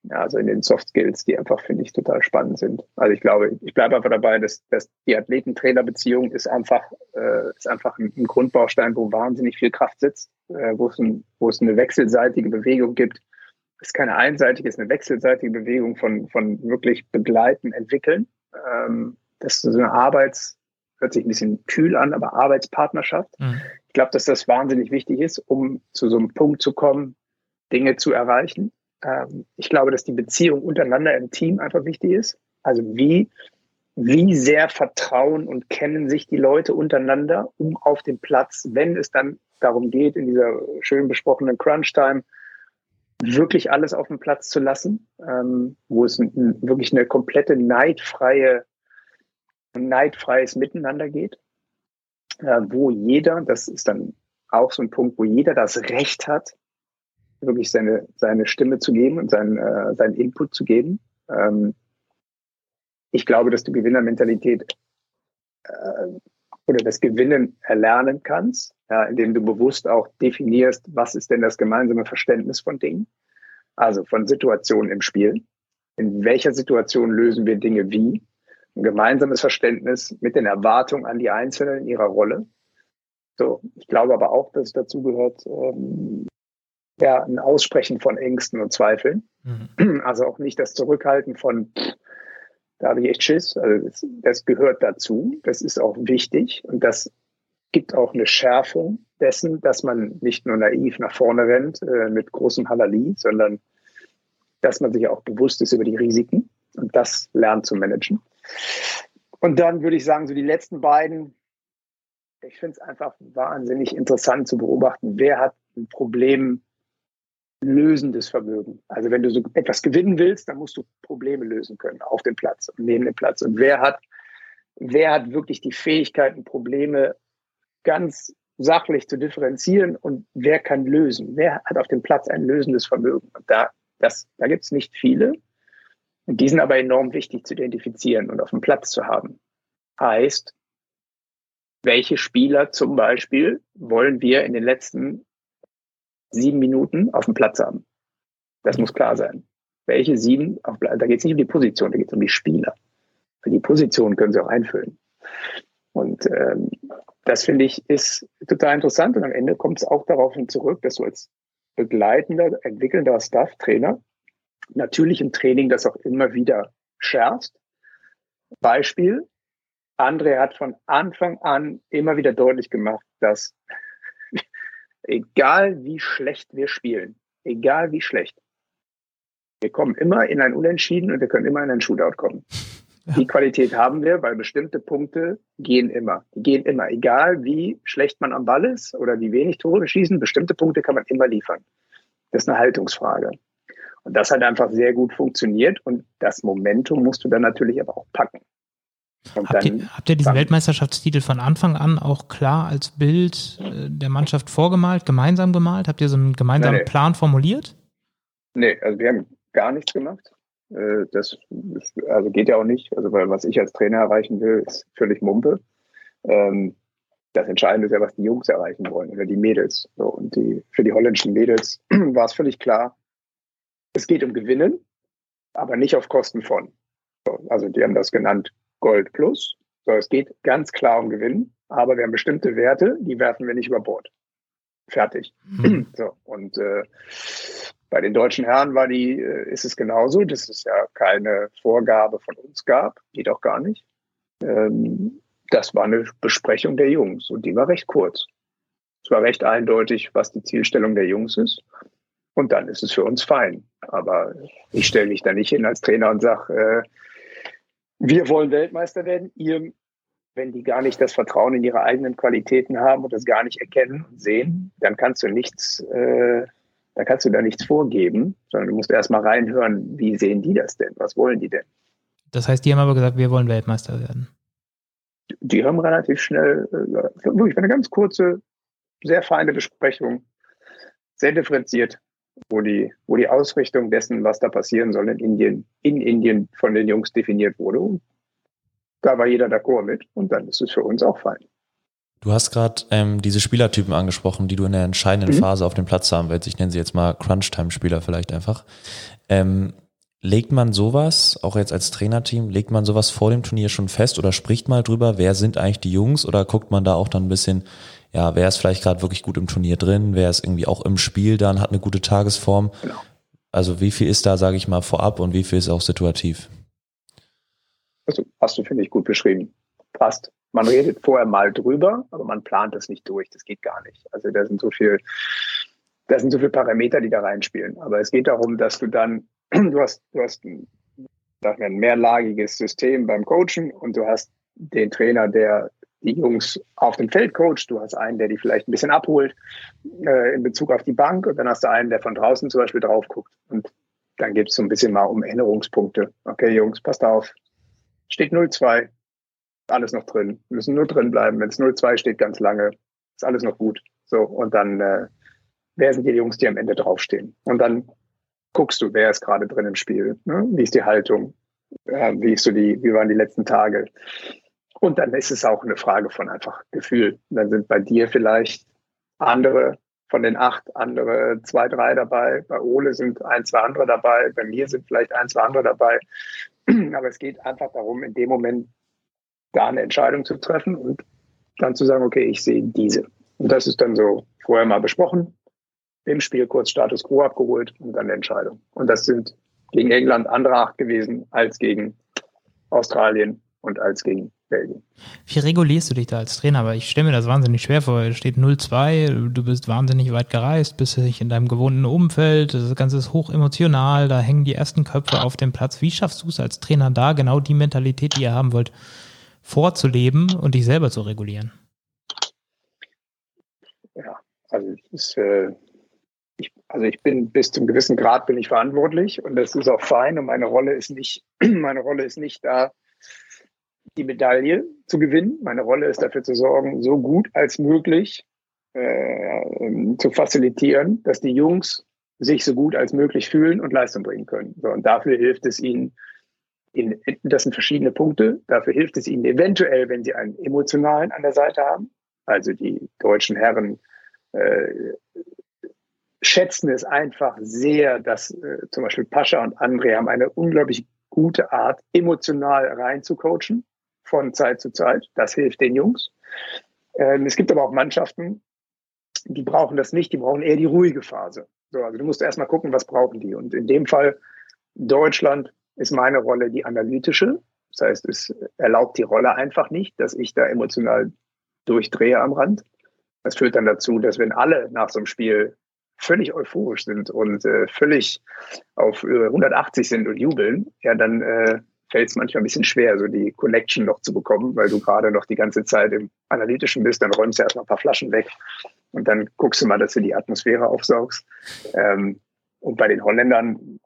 ja, also in den Soft Skills, die einfach, finde ich, total spannend sind. Also ich glaube, ich bleibe einfach dabei, dass, dass die Athleten-Trainer-Beziehung ist einfach, äh, ist einfach ein, ein, Grundbaustein, wo wahnsinnig viel Kraft sitzt, äh, wo, es ein, wo es eine wechselseitige Bewegung gibt. Es ist keine einseitige, es ist eine wechselseitige Bewegung von, von wirklich begleiten, entwickeln. Ähm, das ist so eine Arbeits, hört sich ein bisschen kühl an, aber Arbeitspartnerschaft. Mhm. Ich glaube, dass das wahnsinnig wichtig ist, um zu so einem Punkt zu kommen, Dinge zu erreichen ähm, ich glaube, dass die Beziehung untereinander im Team einfach wichtig ist. Also wie, wie sehr vertrauen und kennen sich die Leute untereinander, um auf dem Platz, wenn es dann darum geht, in dieser schön besprochenen Crunch-Time, wirklich alles auf dem Platz zu lassen, ähm, wo es wirklich eine komplette neidfreie, neidfreies Miteinander geht, äh, wo jeder, das ist dann auch so ein Punkt, wo jeder das Recht hat, wirklich seine, seine Stimme zu geben und seinen, äh, seinen Input zu geben. Ähm, ich glaube, dass du Gewinnermentalität äh, oder das Gewinnen erlernen kannst, ja, indem du bewusst auch definierst, was ist denn das gemeinsame Verständnis von Dingen, also von Situationen im Spiel. In welcher Situation lösen wir Dinge wie? Ein gemeinsames Verständnis mit den Erwartungen an die Einzelnen in ihrer Rolle. So, ich glaube aber auch, dass dazu gehört, ähm, ja, ein Aussprechen von Ängsten und Zweifeln. Mhm. Also auch nicht das Zurückhalten von, Da habe ich echt Schiss. Also das, das gehört dazu. Das ist auch wichtig. Und das gibt auch eine Schärfung dessen, dass man nicht nur naiv nach vorne rennt äh, mit großem Halali, sondern dass man sich auch bewusst ist über die Risiken und das lernt zu managen. Und dann würde ich sagen, so die letzten beiden, ich finde es einfach wahnsinnig interessant zu beobachten, wer hat ein Problem lösendes Vermögen. Also wenn du so etwas gewinnen willst, dann musst du Probleme lösen können auf dem Platz und neben dem Platz. Und wer hat, wer hat wirklich die Fähigkeiten, Probleme ganz sachlich zu differenzieren und wer kann lösen? Wer hat auf dem Platz ein lösendes Vermögen? Und da, das, da gibt es nicht viele. Und die sind aber enorm wichtig zu identifizieren und auf dem Platz zu haben. Heißt, welche Spieler zum Beispiel wollen wir in den letzten sieben Minuten auf dem Platz haben? Das muss klar sein. Welche sieben, auf, da geht es nicht um die Position, da geht es um die Spieler. Für die Position können sie auch einfüllen. Und ähm, das finde ich ist total interessant. Und am Ende kommt es auch darauf hin zurück, dass du als begleitender, entwickelnder Staff-Trainer natürlich im Training das auch immer wieder schärfst. Beispiel, André hat von Anfang an immer wieder deutlich gemacht, dass [LAUGHS] egal wie schlecht wir spielen, egal wie schlecht, wir kommen immer in ein Unentschieden und wir können immer in ein Shootout kommen. [LAUGHS] Die Qualität haben wir, weil bestimmte Punkte gehen immer. Die gehen immer. Egal wie schlecht man am Ball ist oder wie wenig Tore schießen, bestimmte Punkte kann man immer liefern. Das ist eine Haltungsfrage. Und das hat einfach sehr gut funktioniert und das Momentum musst du dann natürlich aber auch packen. Habt ihr, habt, ihr, diesen Weltmeisterschaftstitel von Anfang an auch klar als Bild äh, der Mannschaft vorgemalt, gemeinsam gemalt? Habt ihr so einen gemeinsamen nee. Plan formuliert? Nee, also wir haben gar nichts gemacht. Äh, das also geht ja auch nicht. Also weil was ich als Trainer erreichen will, ist völlig Mumpe. Ähm, das Entscheidende ist ja, was die Jungs erreichen wollen oder die Mädels. und die, für die holländischen Mädels [CLEARS THROAT] war es völlig klar, es geht um Gewinnen, aber nicht auf Kosten von. also die haben das genannt Gold Plus. So, es geht ganz klar um Gewinnen, aber wir haben bestimmte Werte, die werfen wir nicht über Bord. Fertig. Mhm. [CLEARS THROAT] So, und äh, bei den deutschen Herren war die, äh, ist es genauso, dass es ja keine Vorgabe von uns gab, geht auch gar nicht. Ähm, das war eine Besprechung der Jungs und die war recht kurz. Es war recht eindeutig, was die Zielstellung der Jungs ist. Und dann ist es für uns fein. Aber ich stelle mich da nicht hin als Trainer und sage, äh, wir wollen Weltmeister werden. Ihr, wenn die gar nicht das Vertrauen in ihre eigenen Qualitäten haben und das gar nicht erkennen und sehen, dann kannst du nichts, dann kannst du da nichts vorgeben, sondern du musst erstmal reinhören, wie sehen die das denn? Was wollen die denn? Das heißt, die haben aber gesagt, wir wollen Weltmeister werden. Die haben relativ schnell, äh, wirklich eine ganz kurze, sehr feine Besprechung, sehr differenziert wo die, wo die Ausrichtung dessen, was da passieren soll in Indien, in Indien von den Jungs definiert wurde. Und da war jeder d'accord mit und dann ist es für uns auch fein. Du hast gerade ähm, diese Spielertypen angesprochen, die du in der entscheidenden mhm. Phase auf dem Platz haben willst. Ich nenne sie jetzt mal Crunch-Time-Spieler vielleicht einfach. Ähm, legt man sowas, auch jetzt als Trainerteam, legt man sowas vor dem Turnier schon fest oder spricht mal drüber, wer sind eigentlich die Jungs oder guckt man da auch dann ein bisschen, ja, wer ist vielleicht gerade wirklich gut im Turnier drin, wer ist irgendwie auch im Spiel dann, hat eine gute Tagesform. Genau. Also wie viel ist da, sage ich mal, vorab und wie viel ist auch situativ? Also hast du, finde ich, gut beschrieben. Passt. Man redet vorher mal drüber, aber man plant das nicht durch. Das geht gar nicht. Also da sind so viel, da sind so viele Parameter, die da reinspielen. Aber es geht darum, dass du dann, [CLEARS THROAT] du hast, du hast ein, ein mehrlagiges System beim Coachen und du hast den Trainer, der die Jungs auf dem Feld coacht. Du hast einen, der die vielleicht ein bisschen abholt äh, in Bezug auf die Bank. Und dann hast du einen, der von draußen zum Beispiel drauf guckt. Und dann gibt es so ein bisschen mal um Erinnerungspunkte. Okay, Jungs, passt auf. Steht 0-2. Alles noch drin. Wir müssen nur drin bleiben. Wenn es 0-2 steht, ganz lange, ist alles noch gut. So, und dann, äh, wer sind die Jungs, die am Ende draufstehen? Und dann guckst du, wer ist gerade drin im Spiel? Ne? Wie ist die Haltung? Äh, wie ist so die, wie waren die letzten Tage? Und dann ist es auch eine Frage von einfach Gefühl. Dann sind bei dir vielleicht andere von den acht, andere zwei, drei dabei. Bei Ole sind ein, zwei andere dabei. Bei mir sind vielleicht ein, zwei andere dabei. [CLEARS THROAT] Aber es geht einfach darum, in dem Moment da eine Entscheidung zu treffen und dann zu sagen, okay, ich sehe diese. Und das ist dann so vorher mal besprochen, im Spiel kurz Status Quo abgeholt und dann eine Entscheidung. Und das sind gegen England andere acht gewesen als gegen Australien und als gegen Belgien. Wie regulierst du dich da als Trainer? Aber ich stelle mir das wahnsinnig schwer vor. Es steht 0-2, du bist wahnsinnig weit gereist, bist nicht in deinem gewohnten Umfeld, das Ganze ist hoch emotional, da hängen die ersten Köpfe auf dem Platz. Wie schaffst du es als Trainer da, genau die Mentalität, die ihr haben wollt, vorzuleben und dich selber zu regulieren? Ja, also ist, äh, ich, also ich bin bis zum gewissen Grad bin ich verantwortlich und das ist auch fein und meine Rolle ist nicht, [CLEARS THROAT] meine Rolle ist nicht da, die Medaille zu gewinnen. Meine Rolle ist dafür zu sorgen, so gut als möglich äh, zu facilitieren, dass die Jungs sich so gut als möglich fühlen und Leistung bringen können. So, und dafür hilft es ihnen, in, das sind verschiedene Punkte, dafür hilft es ihnen eventuell, wenn sie einen emotionalen an der Seite haben. Also die deutschen Herren äh, schätzen es einfach sehr, dass äh, zum Beispiel Pascha und André haben eine unglaublich gute Art, emotional reinzucoachen von Zeit zu Zeit. Das hilft den Jungs. Ähm, es gibt aber auch Mannschaften, die brauchen das nicht, die brauchen eher die ruhige Phase. So, also du musst erstmal gucken, was brauchen die. Und in dem Fall Deutschland ist meine Rolle die analytische. Das heißt, es erlaubt die Rolle einfach nicht, dass ich da emotional durchdrehe am Rand. Das führt dann dazu, dass wenn alle nach so einem Spiel völlig euphorisch sind und äh, völlig auf 180 sind und jubeln, ja, dann äh, fällt es manchmal ein bisschen schwer, so die Connection noch zu bekommen, weil du gerade noch die ganze Zeit im Analytischen bist, dann räumst du erstmal ein paar Flaschen weg und dann guckst du mal, dass du die Atmosphäre aufsaugst. Ähm, und bei den Holländern,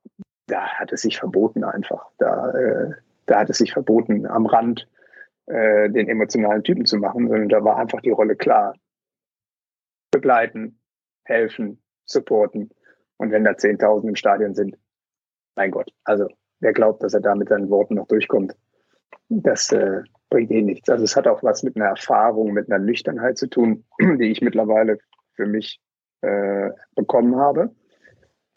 da hat es sich verboten einfach. Da, äh, da hat es sich verboten, am Rand äh, den emotionalen Typen zu machen, sondern da war einfach die Rolle klar. Begleiten, helfen, supporten. Und wenn da 10.000 im Stadion sind, mein Gott, also wer glaubt, dass er da mit seinen Worten noch durchkommt, das äh, bringt eh nichts. Also es hat auch was mit einer Erfahrung, mit einer Nüchternheit zu tun, [CLEARS THROAT] die ich mittlerweile für mich äh, bekommen habe.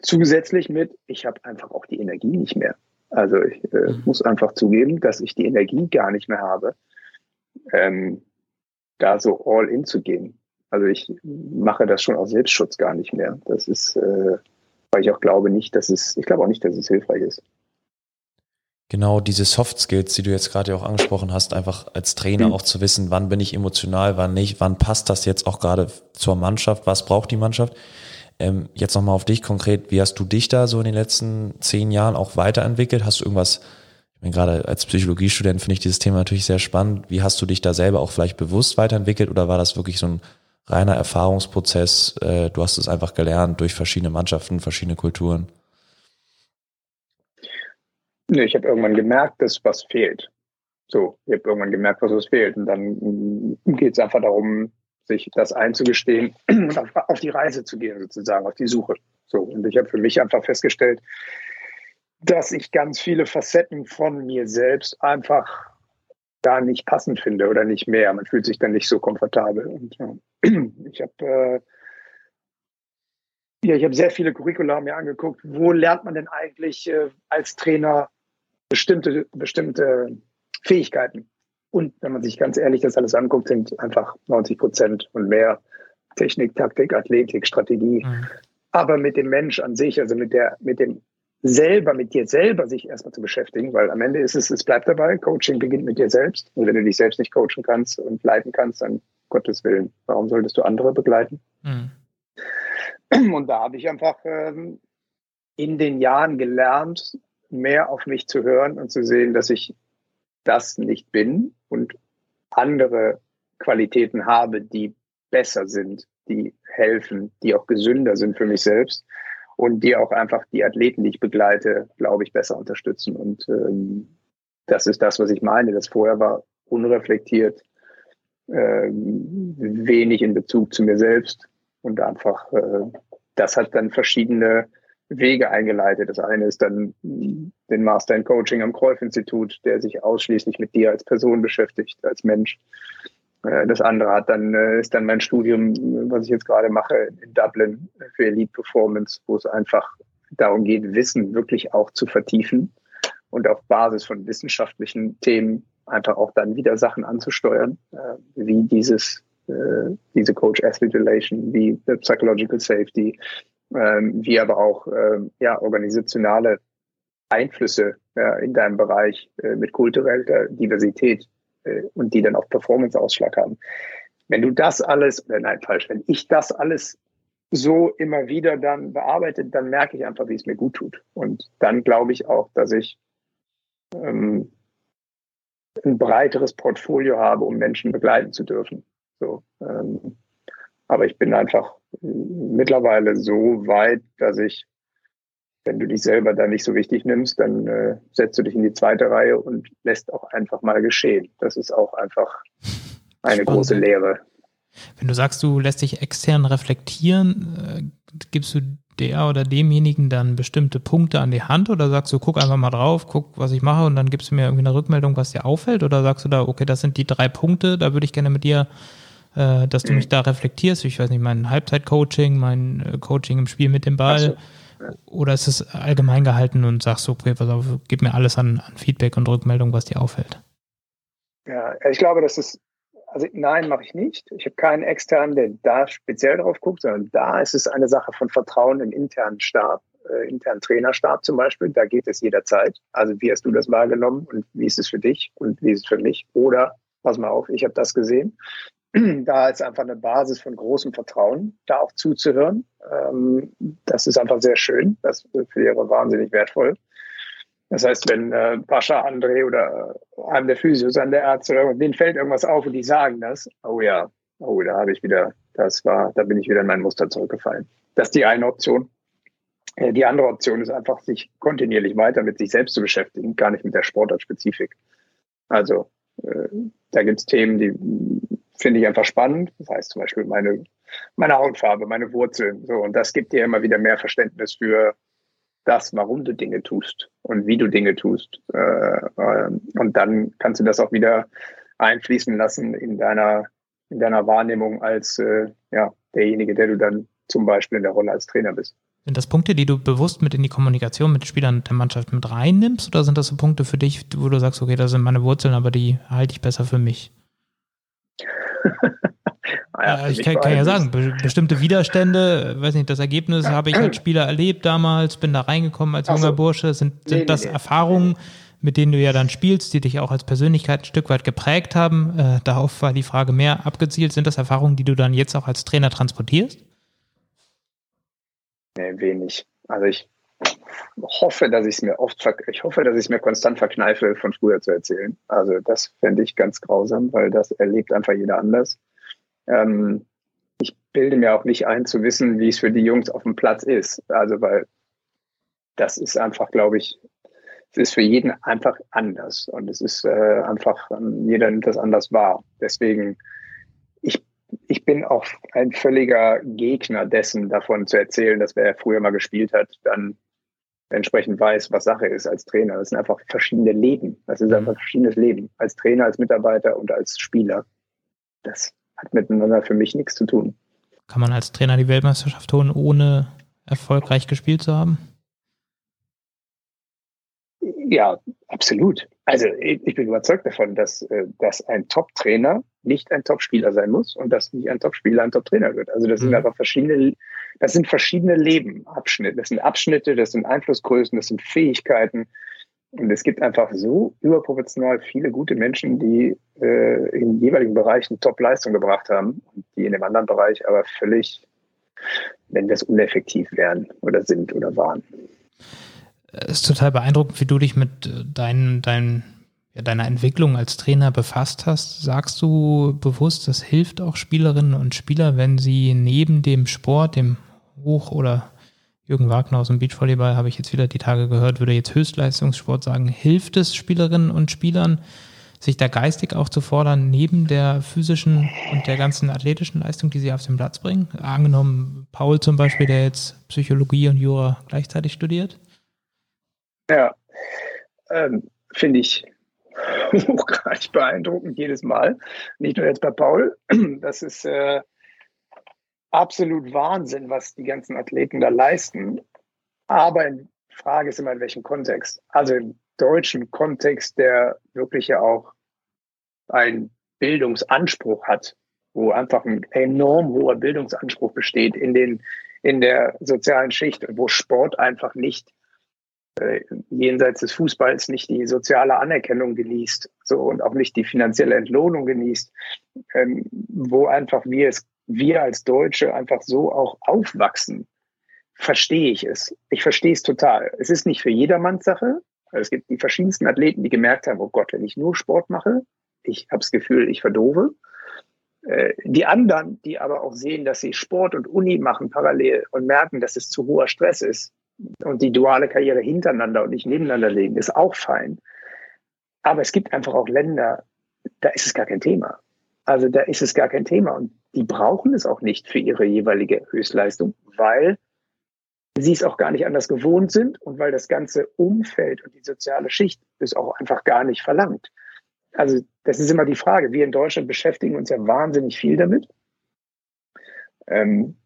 Zusätzlich mit, ich habe einfach auch die Energie nicht mehr. Also ich äh, mhm. muss einfach zugeben, dass ich die Energie gar nicht mehr habe, ähm, da so all in zu gehen. Also ich mache das schon aus Selbstschutz gar nicht mehr. Das ist, äh, weil ich auch glaube nicht, dass es, ich glaube auch nicht, dass es hilfreich ist genau diese Soft Skills, die du jetzt gerade auch angesprochen hast, einfach als Trainer mhm. auch zu wissen, wann bin ich emotional, wann nicht, wann passt das jetzt auch gerade zur Mannschaft, was braucht die Mannschaft. Ähm, jetzt nochmal auf dich konkret, wie hast du dich da so in den letzten zehn Jahren auch weiterentwickelt? Hast du irgendwas, ich meine, gerade als Psychologiestudent finde ich dieses Thema natürlich sehr spannend. Wie hast du dich da selber auch vielleicht bewusst weiterentwickelt oder war das wirklich so ein reiner Erfahrungsprozess? Äh, du hast es einfach gelernt durch verschiedene Mannschaften, verschiedene Kulturen? Nee, ich habe irgendwann gemerkt, dass was fehlt. So, ich habe irgendwann gemerkt, was was fehlt. Und dann geht es einfach darum, sich das einzugestehen [CLEARS THROAT] und auf, auf, die Reise zu gehen, sozusagen, auf die Suche. So, und ich habe für mich einfach festgestellt, dass ich ganz viele Facetten von mir selbst einfach da nicht passend finde oder nicht mehr. Man fühlt sich dann nicht so komfortabel. Und ja, [CLEARS THROAT] ich habe äh, ja, ich sehr viele Curricula mir angeguckt. Wo lernt man denn eigentlich äh, als Trainer bestimmte, bestimmte Fähigkeiten. Und wenn man sich ganz ehrlich das alles anguckt, sind einfach 90 Prozent und mehr Technik, Taktik, Athletik, Strategie. Mhm. Aber mit dem Mensch an sich, also mit der, mit dem selber, mit dir selber sich erstmal zu beschäftigen, weil am Ende ist es, es bleibt dabei, Coaching beginnt mit dir selbst. Und wenn du dich selbst nicht coachen kannst und leiten kannst, dann Gottes Willen, warum solltest du andere begleiten? Mhm. Und da habe ich einfach ähm, in den Jahren gelernt, mehr auf mich zu hören und zu sehen, dass ich das nicht bin und andere Qualitäten habe, die besser sind, die helfen, die auch gesünder sind für mich selbst und die auch einfach die Athleten, die ich begleite, glaube ich, besser unterstützen. Und ähm, das ist das, was ich meine. Das vorher war unreflektiert, ähm, wenig in Bezug zu mir selbst und einfach, äh, das hat dann verschiedene Wege eingeleitet. Das eine ist dann den Master in Coaching am Kreuf-Institut, der sich ausschließlich mit dir als Person beschäftigt, als Mensch. Äh, das andere hat dann, äh, ist dann mein Studium, was ich jetzt gerade mache in Dublin für Elite Performance, wo es einfach darum geht, Wissen wirklich auch zu vertiefen und auf Basis von wissenschaftlichen Themen einfach auch dann wieder Sachen anzusteuern, äh, wie dieses, diese Coach-Athlete-Relation, wie Psychological Safety, ähm, wie aber auch ähm, ja, organisationale Einflüsse ja, in deinem Bereich äh, mit kultureller Diversität äh, und die dann auch Performance-Ausschlag haben. Wenn du das alles, oder nein, falsch, wenn ich das alles so immer wieder dann bearbeite, dann merke ich einfach, wie es mir gut tut. Und dann glaube ich auch, dass ich ähm, ein breiteres Portfolio habe, um Menschen begleiten zu dürfen. So, ähm, aber ich bin einfach mittlerweile so weit, dass ich, wenn du dich selber da nicht so wichtig nimmst, dann äh, setzt du dich in die zweite Reihe und lässt auch einfach mal geschehen. Das ist auch einfach eine Spannend. große Lehre. Wenn du sagst, du lässt dich extern reflektieren, äh, gibst du der oder demjenigen dann bestimmte Punkte an die Hand oder sagst du, guck einfach mal drauf, guck, was ich mache und dann gibst du mir irgendwie eine Rückmeldung, was dir auffällt oder sagst du da, okay, das sind die drei Punkte, da würde ich gerne mit dir, äh, dass du mhm. mich da reflektierst, ich weiß nicht, mein Halbzeit-Coaching, mein äh, Coaching im Spiel mit dem Ball so. oder ist es allgemein gehalten und sagst du, okay, pass auf, gib mir alles an, an Feedback und Rückmeldung, was dir auffällt? Ja, ich glaube, das ist also nein, mache ich nicht. Ich habe keinen externen, der da speziell drauf guckt, sondern da ist es eine Sache von Vertrauen im internen Stab, äh, internen Trainerstab zum Beispiel. Da geht es jederzeit. Also wie hast du das wahrgenommen und wie ist es für dich und wie ist es für mich? Oder pass mal auf, ich habe das gesehen. [CLEARS THROAT] Da ist einfach eine Basis von großem Vertrauen, da auch zuzuhören. Ähm, das ist einfach sehr schön. Das wäre wahnsinnig wertvoll. Das heißt, wenn äh, Pascha, André oder äh, einem der Physios an der Ärzte oder denen fällt irgendwas auf und die sagen das, oh ja, oh, da habe ich wieder, das war, da bin ich wieder in mein Muster zurückgefallen. Das ist die eine Option. Äh, die andere Option ist einfach, sich kontinuierlich weiter mit sich selbst zu beschäftigen, gar nicht mit der Sportartspezifik. Also äh, da gibt's Themen, die finde ich einfach spannend. Das heißt zum Beispiel meine, meine Hautfarbe, meine Wurzeln. So, und das gibt dir immer wieder mehr Verständnis für das, warum du Dinge tust und wie du Dinge tust. Äh, äh, und dann kannst du das auch wieder einfließen lassen in deiner, in deiner Wahrnehmung als äh, ja, derjenige, der du dann zum Beispiel in der Rolle als Trainer bist. Sind das Punkte, die du bewusst mit in die Kommunikation mit Spielern der Mannschaft mit reinnimmst oder sind das so Punkte für dich, wo du sagst, okay, das sind meine Wurzeln, aber die halte ich besser für mich? [LAUGHS] Ja, ich kann, kann ja sagen, be bestimmte Widerstände, weiß nicht, das Ergebnis habe ich als Spieler erlebt damals, bin da reingekommen als junger so. Bursche. Sind, sind nee, das nee, Erfahrungen, nee. mit denen du ja dann spielst, die dich auch als Persönlichkeit ein Stück weit geprägt haben? Äh, darauf war die Frage mehr abgezielt. Sind das Erfahrungen, die du dann jetzt auch als Trainer transportierst? Nee, wenig. Also ich hoffe, dass ich es mir oft, ich hoffe, dass ich mir konstant verkneife, von früher zu erzählen. Also das fände ich ganz grausam, weil das erlebt einfach jeder anders. Ähm, ich bilde mir auch nicht ein zu wissen, wie es für die Jungs auf dem Platz ist. Also, weil das ist einfach, glaube ich, es ist für jeden einfach anders und es ist äh, einfach, ähm, jeder nimmt das anders wahr. Deswegen, ich, ich bin auch ein völliger Gegner dessen, davon zu erzählen, dass wer früher mal gespielt hat, dann entsprechend weiß, was Sache ist als Trainer. Das sind einfach verschiedene Leben. Das ist mhm. einfach verschiedenes Leben. Als Trainer, als Mitarbeiter und als Spieler. Das hat miteinander für mich nichts zu tun. Kann man als Trainer die Weltmeisterschaft holen, ohne erfolgreich gespielt zu haben? Ja, absolut. Also ich bin überzeugt davon, dass, äh, dass ein Top-Trainer nicht ein Top-Spieler sein muss und dass nicht ein Top-Spieler ein Top-Trainer wird. Also das mhm. sind einfach verschiedene, das sind verschiedene Leben, Abschnitte. Das sind Abschnitte, das sind Einflussgrößen, das sind Fähigkeiten, und es gibt einfach so überproportional viele gute Menschen, die äh, in jeweiligen Bereichen Top-Leistung gebracht haben und die in dem anderen Bereich aber völlig, wenn das uneffektiv wären oder sind oder waren. Es ist total beeindruckend, wie du dich mit äh, deinen, deinen, ja, deiner Entwicklung als Trainer befasst hast. Sagst du bewusst, das hilft auch Spielerinnen und Spieler, wenn sie neben dem Sport, dem Hoch- oder Jürgen Wagner aus dem Beachvolleyball, habe ich jetzt wieder die Tage gehört, würde jetzt Höchstleistungssport sagen, hilft es Spielerinnen und Spielern, sich da geistig auch zu fordern, neben der physischen und der ganzen athletischen Leistung, die sie auf den Platz bringen? Angenommen, Paul zum Beispiel, der jetzt Psychologie und Jura gleichzeitig studiert? Ja, ähm, finde ich [LAUGHS] hochgradig beeindruckend jedes Mal. Nicht nur jetzt bei Paul. [CLEARS THROAT] Das ist äh, absolut Wahnsinn, was die ganzen Athleten da leisten. Aber die Frage ist immer, in welchem Kontext. Also im deutschen Kontext, der wirklich ja auch einen Bildungsanspruch hat, wo einfach ein enorm hoher Bildungsanspruch besteht in den, in der sozialen Schicht wo Sport einfach nicht jenseits des Fußballs nicht die soziale Anerkennung genießt so und auch nicht die finanzielle Entlohnung genießt, ähm, wo einfach wir es, wir als Deutsche einfach so auch aufwachsen, verstehe ich es. Ich verstehe es total. Es ist nicht für jedermanns Sache. Es gibt die verschiedensten Athleten, die gemerkt haben, oh Gott, wenn ich nur Sport mache, ich habe das Gefühl, ich verdove. Äh, die anderen, die aber auch sehen, dass sie Sport und Uni machen parallel und merken, dass es zu hoher Stress ist und die duale Karriere hintereinander und nicht nebeneinander legen, ist auch fein. Aber es gibt einfach auch Länder, da ist es gar kein Thema. Also da ist es gar kein Thema und die brauchen es auch nicht für ihre jeweilige Höchstleistung, weil sie es auch gar nicht anders gewohnt sind und weil das ganze Umfeld und die soziale Schicht es auch einfach gar nicht verlangt also das ist immer die Frage. Wir in Deutschland beschäftigen uns ja wahnsinnig viel damit. Ähm,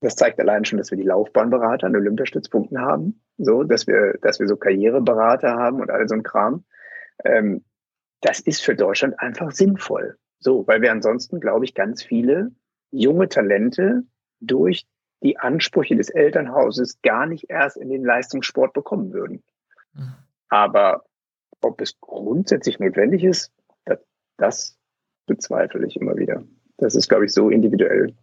das zeigt allein schon, dass wir die Laufbahnberater an Olympiastützpunkten haben, so, dass wir, dass wir so Karriereberater haben und all so ein Kram. Ähm, das ist für Deutschland einfach sinnvoll. So, weil wir ansonsten, glaube ich, ganz viele junge Talente durch die Ansprüche des Elternhauses gar nicht erst in den Leistungssport bekommen würden. Mhm. Aber ob es grundsätzlich notwendig ist, das, das bezweifle ich immer wieder. Das ist, glaube ich, so individuell.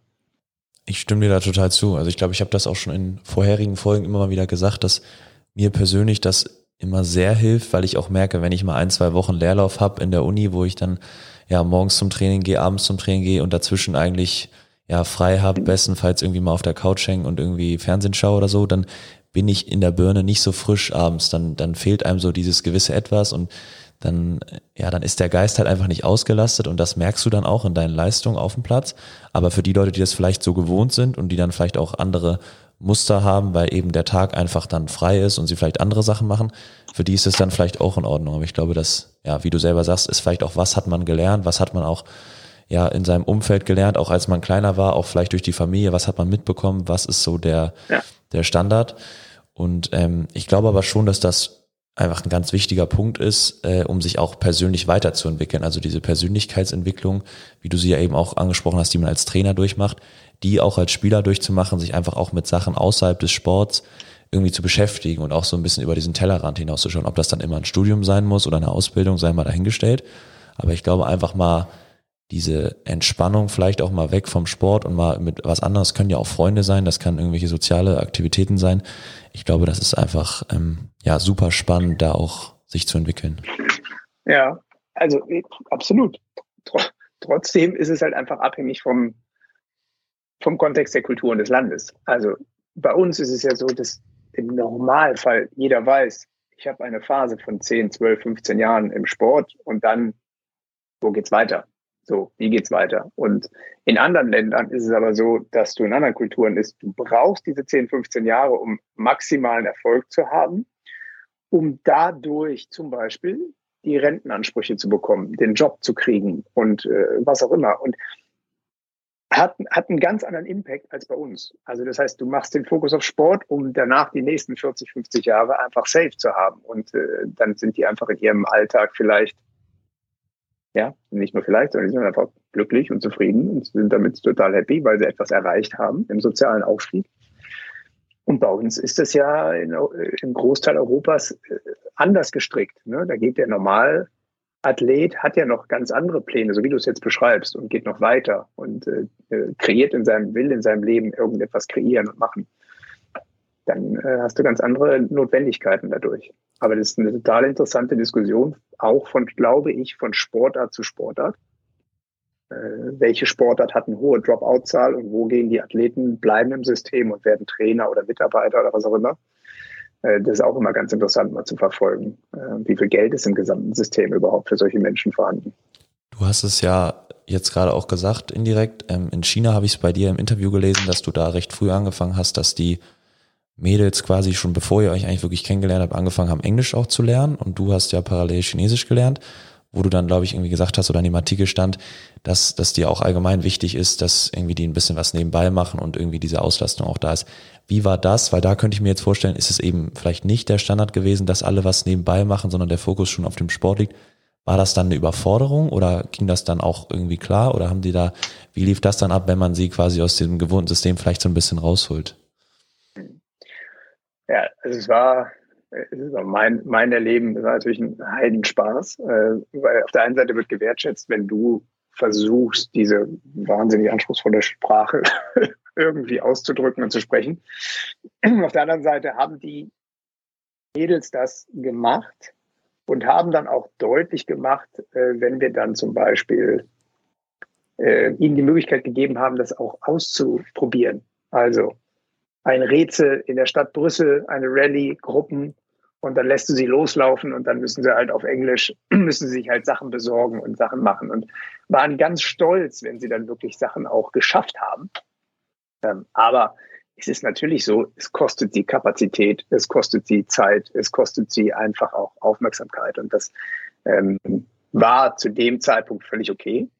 Ich stimme dir da total zu. Also ich glaube, ich habe das auch schon in vorherigen Folgen immer mal wieder gesagt, dass mir persönlich das immer sehr hilft, weil ich auch merke, wenn ich mal ein, zwei Wochen Leerlauf habe in der Uni, wo ich dann ja morgens zum Training gehe, abends zum Training gehe und dazwischen eigentlich ja frei habe, bestenfalls irgendwie mal auf der Couch hängen und irgendwie Fernsehen schaue oder so, dann bin ich in der Birne nicht so frisch abends, dann, dann fehlt einem so dieses gewisse Etwas und dann, ja, dann ist der Geist halt einfach nicht ausgelastet und das merkst du dann auch in deinen Leistungen auf dem Platz. Aber für die Leute, die das vielleicht so gewohnt sind und die dann vielleicht auch andere Muster haben, weil eben der Tag einfach dann frei ist und sie vielleicht andere Sachen machen, für die ist es dann vielleicht auch in Ordnung. Aber ich glaube, dass, ja, wie du selber sagst, ist vielleicht auch, was hat man gelernt, was hat man auch ja in seinem Umfeld gelernt, auch als man kleiner war, auch vielleicht durch die Familie, was hat man mitbekommen, was ist so der, ja. der Standard. Und ähm, ich glaube aber schon, dass das einfach ein ganz wichtiger Punkt ist, äh, um sich auch persönlich weiterzuentwickeln. Also diese Persönlichkeitsentwicklung, wie du sie ja eben auch angesprochen hast, die man als Trainer durchmacht, die auch als Spieler durchzumachen, sich einfach auch mit Sachen außerhalb des Sports irgendwie zu beschäftigen und auch so ein bisschen über diesen Tellerrand hinauszuschauen. Ob das dann immer ein Studium sein muss oder eine Ausbildung, sei mal dahingestellt. Aber ich glaube einfach mal diese Entspannung vielleicht auch mal weg vom Sport und mal mit was anderes können ja auch Freunde sein, das kann irgendwelche soziale Aktivitäten sein. Ich glaube, das ist einfach ähm, ja super spannend, da auch sich zu entwickeln. Ja, also absolut. Trotzdem ist es halt einfach abhängig vom, vom Kontext der Kultur und des Landes. Also bei uns ist es ja so, dass im Normalfall jeder weiß, ich habe eine Phase von 10, 12, 15 Jahren im Sport und dann, wo geht's weiter? So, wie geht's weiter? Und in anderen Ländern ist es aber so, dass du in anderen Kulturen ist, du brauchst diese 10, 15 Jahre, um maximalen Erfolg zu haben, um dadurch zum Beispiel die Rentenansprüche zu bekommen, den Job zu kriegen und äh, was auch immer. Und hat, hat einen ganz anderen Impact als bei uns. Also das heißt, du machst den Fokus auf Sport, um danach die nächsten 40, 50 Jahre einfach safe zu haben. Und äh, dann sind die einfach in ihrem Alltag vielleicht ja, nicht nur vielleicht, sondern die sind einfach glücklich und zufrieden und sind damit total happy, weil sie etwas erreicht haben im sozialen Aufstieg. Und bei uns ist das ja in, im Großteil Europas äh, anders gestrickt. Ne? Da geht der Normalathlet, hat ja noch ganz andere Pläne, so wie du es jetzt beschreibst, und geht noch weiter und äh, äh kreiert in seinem, will in seinem Leben irgendetwas kreieren und machen. Dann äh, hast du ganz andere Notwendigkeiten dadurch. Aber das ist eine total interessante Diskussion, auch von, glaube ich, von Sportart zu Sportart. Äh, welche Sportart hat eine hohe Dropout-Zahl und wo gehen die Athleten, bleiben im System und werden Trainer oder Mitarbeiter oder was auch immer. Äh, das ist auch immer ganz interessant mal zu verfolgen. Äh, wie viel Geld ist im gesamten System überhaupt für solche Menschen vorhanden? Du hast es ja jetzt gerade auch gesagt, indirekt. Ähm, in China habe ich es bei dir im Interview gelesen, dass du da recht früh angefangen hast, dass die Mädels quasi schon bevor ihr euch eigentlich wirklich kennengelernt habt, angefangen haben, Englisch auch zu lernen und du hast ja parallel Chinesisch gelernt, wo du dann, glaube ich, irgendwie gesagt hast oder in dem Artikel stand, dass, dass dir auch allgemein wichtig ist, dass irgendwie die ein bisschen was nebenbei machen und irgendwie diese Auslastung auch da ist. Wie war das? Weil da könnte ich mir jetzt vorstellen, ist es eben vielleicht nicht der Standard gewesen, dass alle was nebenbei machen, sondern der Fokus schon auf dem Sport liegt. War das dann eine Überforderung oder ging das dann auch irgendwie klar oder haben die da, wie lief das dann ab, wenn man sie quasi aus dem gewohnten System vielleicht so ein bisschen rausholt? Ja, also es war mein, mein Erleben war natürlich ein Heidenspaß, äh, weil auf der einen Seite wird gewertschätzt, wenn du versuchst, diese wahnsinnig anspruchsvolle Sprache [LAUGHS] irgendwie auszudrücken und zu sprechen. Auf der anderen Seite haben die Mädels das gemacht und haben dann auch deutlich gemacht, äh, wenn wir dann zum Beispiel äh, ihnen die Möglichkeit gegeben haben, das auch auszuprobieren. Also ein Rätsel in der Stadt Brüssel, eine Rallye, Gruppen und dann lässt du sie loslaufen und dann müssen sie halt auf Englisch, [CLEARS THROAT] müssen sie sich halt Sachen besorgen und Sachen machen und waren ganz stolz, wenn sie dann wirklich Sachen auch geschafft haben. Ähm, aber es ist natürlich so, es kostet sie Kapazität, es kostet sie Zeit, es kostet sie einfach auch Aufmerksamkeit. Und das ähm, war zu dem Zeitpunkt völlig okay,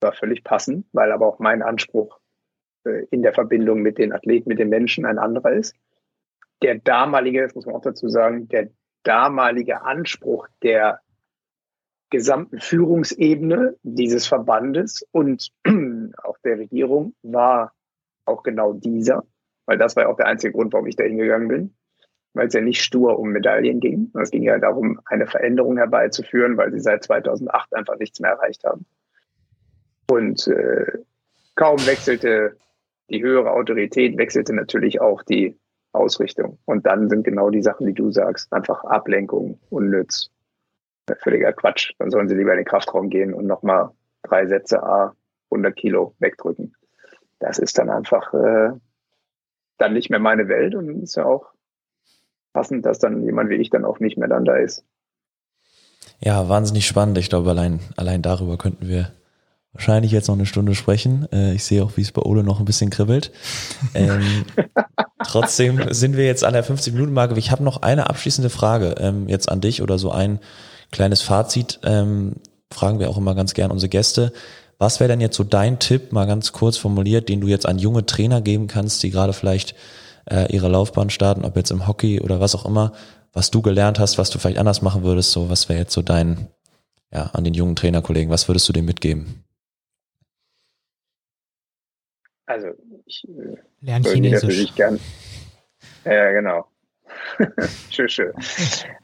war völlig passend, weil aber auch mein Anspruch in der Verbindung mit den Athleten, mit den Menschen ein anderer ist. Der damalige, das muss man auch dazu sagen, der damalige Anspruch der gesamten Führungsebene dieses Verbandes und [CLEARS THROAT] auch der Regierung war auch genau dieser, weil das war ja auch der einzige Grund, warum ich da hingegangen bin, weil es ja nicht stur um Medaillen ging. Es ging ja darum, eine Veränderung herbeizuführen, weil sie seit 2008 einfach nichts mehr erreicht haben. Und äh, kaum wechselte die höhere Autorität, wechselte natürlich auch die Ausrichtung. Und dann sind genau die Sachen, die du sagst, einfach Ablenkung, unnütz, völliger Quatsch. Dann sollen sie lieber in den Kraftraum gehen und nochmal drei Sätze A 100 Kilo wegdrücken das ist dann einfach äh, dann nicht mehr meine Welt und ist ja auch passend, dass dann jemand wie ich dann auch nicht mehr dann da ist. Ja, wahnsinnig spannend. Ich glaube, allein, allein darüber könnten wir wahrscheinlich jetzt noch eine Stunde sprechen. Äh, ich sehe auch, wie es bei Ole noch ein bisschen kribbelt. Ähm, [LAUGHS] trotzdem sind wir jetzt an der 50-Minuten-Marke. Ich habe noch eine abschließende Frage ähm, jetzt an dich oder so ein kleines Fazit. Ähm, fragen wir auch immer ganz gern unsere Gäste. Was wäre denn jetzt so dein Tipp, mal ganz kurz formuliert, den du jetzt an junge Trainer geben kannst, die gerade vielleicht äh, ihre Laufbahn starten, ob jetzt im Hockey oder was auch immer, was du gelernt hast, was du vielleicht anders machen würdest, so was wäre jetzt so dein, ja, an den jungen Trainerkollegen, was würdest du dem mitgeben? Also ich äh, Lern Chinesisch. Gern, ja, genau. [LAUGHS] schön, schön.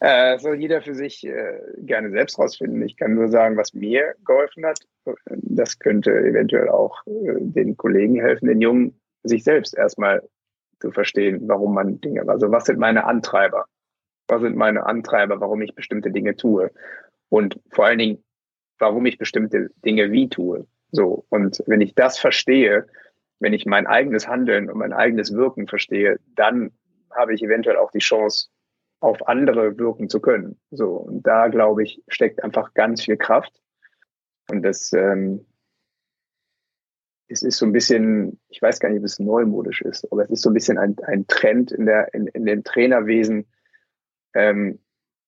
Äh, soll jeder für sich äh, gerne selbst rausfinden. Ich kann nur sagen, was mir geholfen hat. Das könnte eventuell auch äh, den Kollegen helfen, den Jungen sich selbst erstmal zu verstehen, warum man Dinge, also was sind meine Antreiber? Was sind meine Antreiber, warum ich bestimmte Dinge tue? Und vor allen Dingen, warum ich bestimmte Dinge wie tue. So. Und wenn ich das verstehe, wenn ich mein eigenes Handeln und mein eigenes Wirken verstehe, dann habe ich eventuell auch die Chance, auf andere wirken zu können. So, und da glaube ich, steckt einfach ganz viel Kraft. Und das ähm, es ist so ein bisschen, ich weiß gar nicht, ob es neumodisch ist, aber es ist so ein bisschen ein, ein Trend in der in, in dem Trainerwesen. Ähm,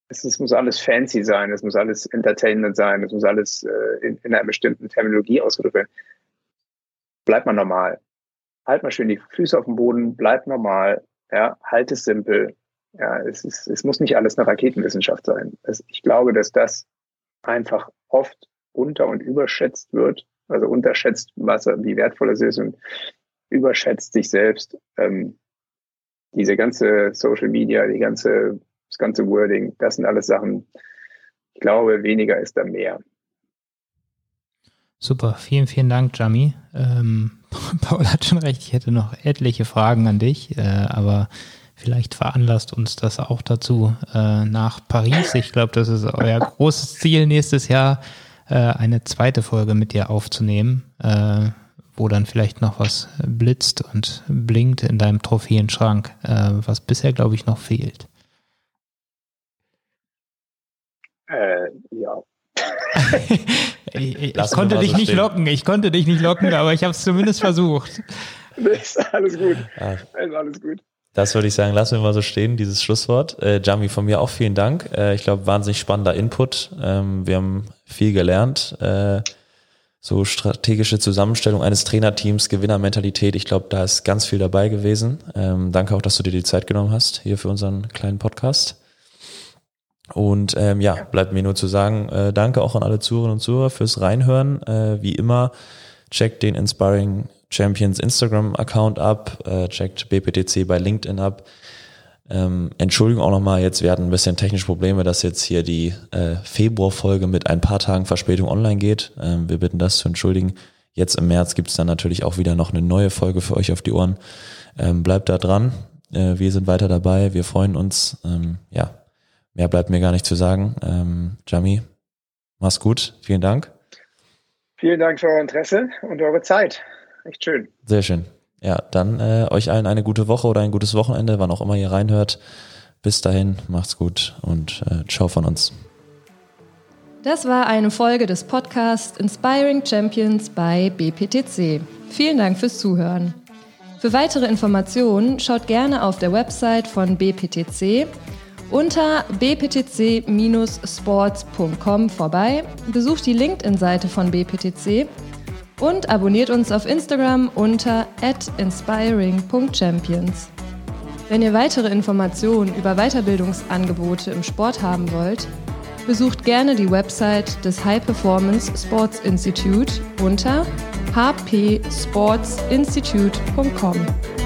es, es muss alles fancy sein, es muss alles Entertainment sein, es muss alles äh, in, in einer bestimmten Terminologie ausgedrückt werden. Bleib mal normal. Halt mal schön die Füße auf dem Boden, bleib normal, ja, halt es simpel. Ja, es, ist, es muss nicht alles eine Raketenwissenschaft sein. Es, ich glaube, dass das einfach oft unter- und überschätzt wird, also unterschätzt, was, wie wertvoll es ist und überschätzt sich selbst. Ähm, diese ganze Social Media, die ganze, das ganze Wording, das sind alles Sachen, ich glaube, weniger ist da mehr. Super, vielen, vielen Dank, Jami. Ähm, [LAUGHS] Paul hat schon recht, ich hätte noch etliche Fragen an dich, äh, aber vielleicht veranlasst uns das auch dazu äh, nach Paris. Ich glaube, das ist euer großes Ziel nächstes Jahr, äh, eine zweite Folge mit dir aufzunehmen, äh, wo dann vielleicht noch was blitzt und blinkt in deinem Trophäenschrank, äh, was bisher, glaube ich, noch fehlt. Äh, ja. [LAUGHS] ich, ich, ich konnte dich so nicht stehen. locken, ich konnte dich nicht locken, aber ich habe es zumindest versucht. [LAUGHS] ist alles gut. Ja. Ist alles gut. Das würde ich sagen, lassen wir mal so stehen, dieses Schlusswort. Äh, Jami, von mir auch vielen Dank. Äh, ich glaube, wahnsinnig spannender Input. Ähm, wir haben viel gelernt. Äh, so strategische Zusammenstellung eines Trainerteams, Gewinnermentalität. Ich glaube, da ist ganz viel dabei gewesen. Ähm, danke auch, dass du dir die Zeit genommen hast hier für unseren kleinen Podcast. Und ähm, ja, bleibt mir nur zu sagen, äh, danke auch an alle Zuhörerinnen und Zuhörer fürs Reinhören. Äh, wie immer, checkt den Inspiring Champions Instagram-Account ab, äh, checkt BPTC bei LinkedIn ab. Ähm, Entschuldigung auch nochmal, jetzt wir hatten ein bisschen technische Probleme, dass jetzt hier die äh, Februarfolge mit ein paar Tagen Verspätung online geht. Ähm, wir bitten das zu entschuldigen. Jetzt im März gibt es dann natürlich auch wieder noch eine neue Folge für euch auf die Ohren. Ähm, bleibt da dran. Äh, wir sind weiter dabei. Wir freuen uns. Ähm, ja, mehr bleibt mir gar nicht zu sagen. Ähm, Jami, mach's gut. Vielen Dank. Vielen Dank für euer Interesse und eure Zeit. Echt schön. Sehr schön. Ja, dann äh, euch allen eine gute Woche oder ein gutes Wochenende, wann auch immer ihr reinhört. Bis dahin, macht's gut und äh, ciao von uns. Das war eine Folge des Podcasts Inspiring Champions bei BPTC. Vielen Dank fürs Zuhören. Für weitere Informationen schaut gerne auf der Website von BPTC unter bptc-sports.com vorbei, besucht die LinkedIn-Seite von BPTC und abonniert uns auf Instagram unter inspiring.champions. Wenn ihr weitere Informationen über Weiterbildungsangebote im Sport haben wollt, besucht gerne die Website des High Performance Sports Institute unter hpsportsinstitute.com.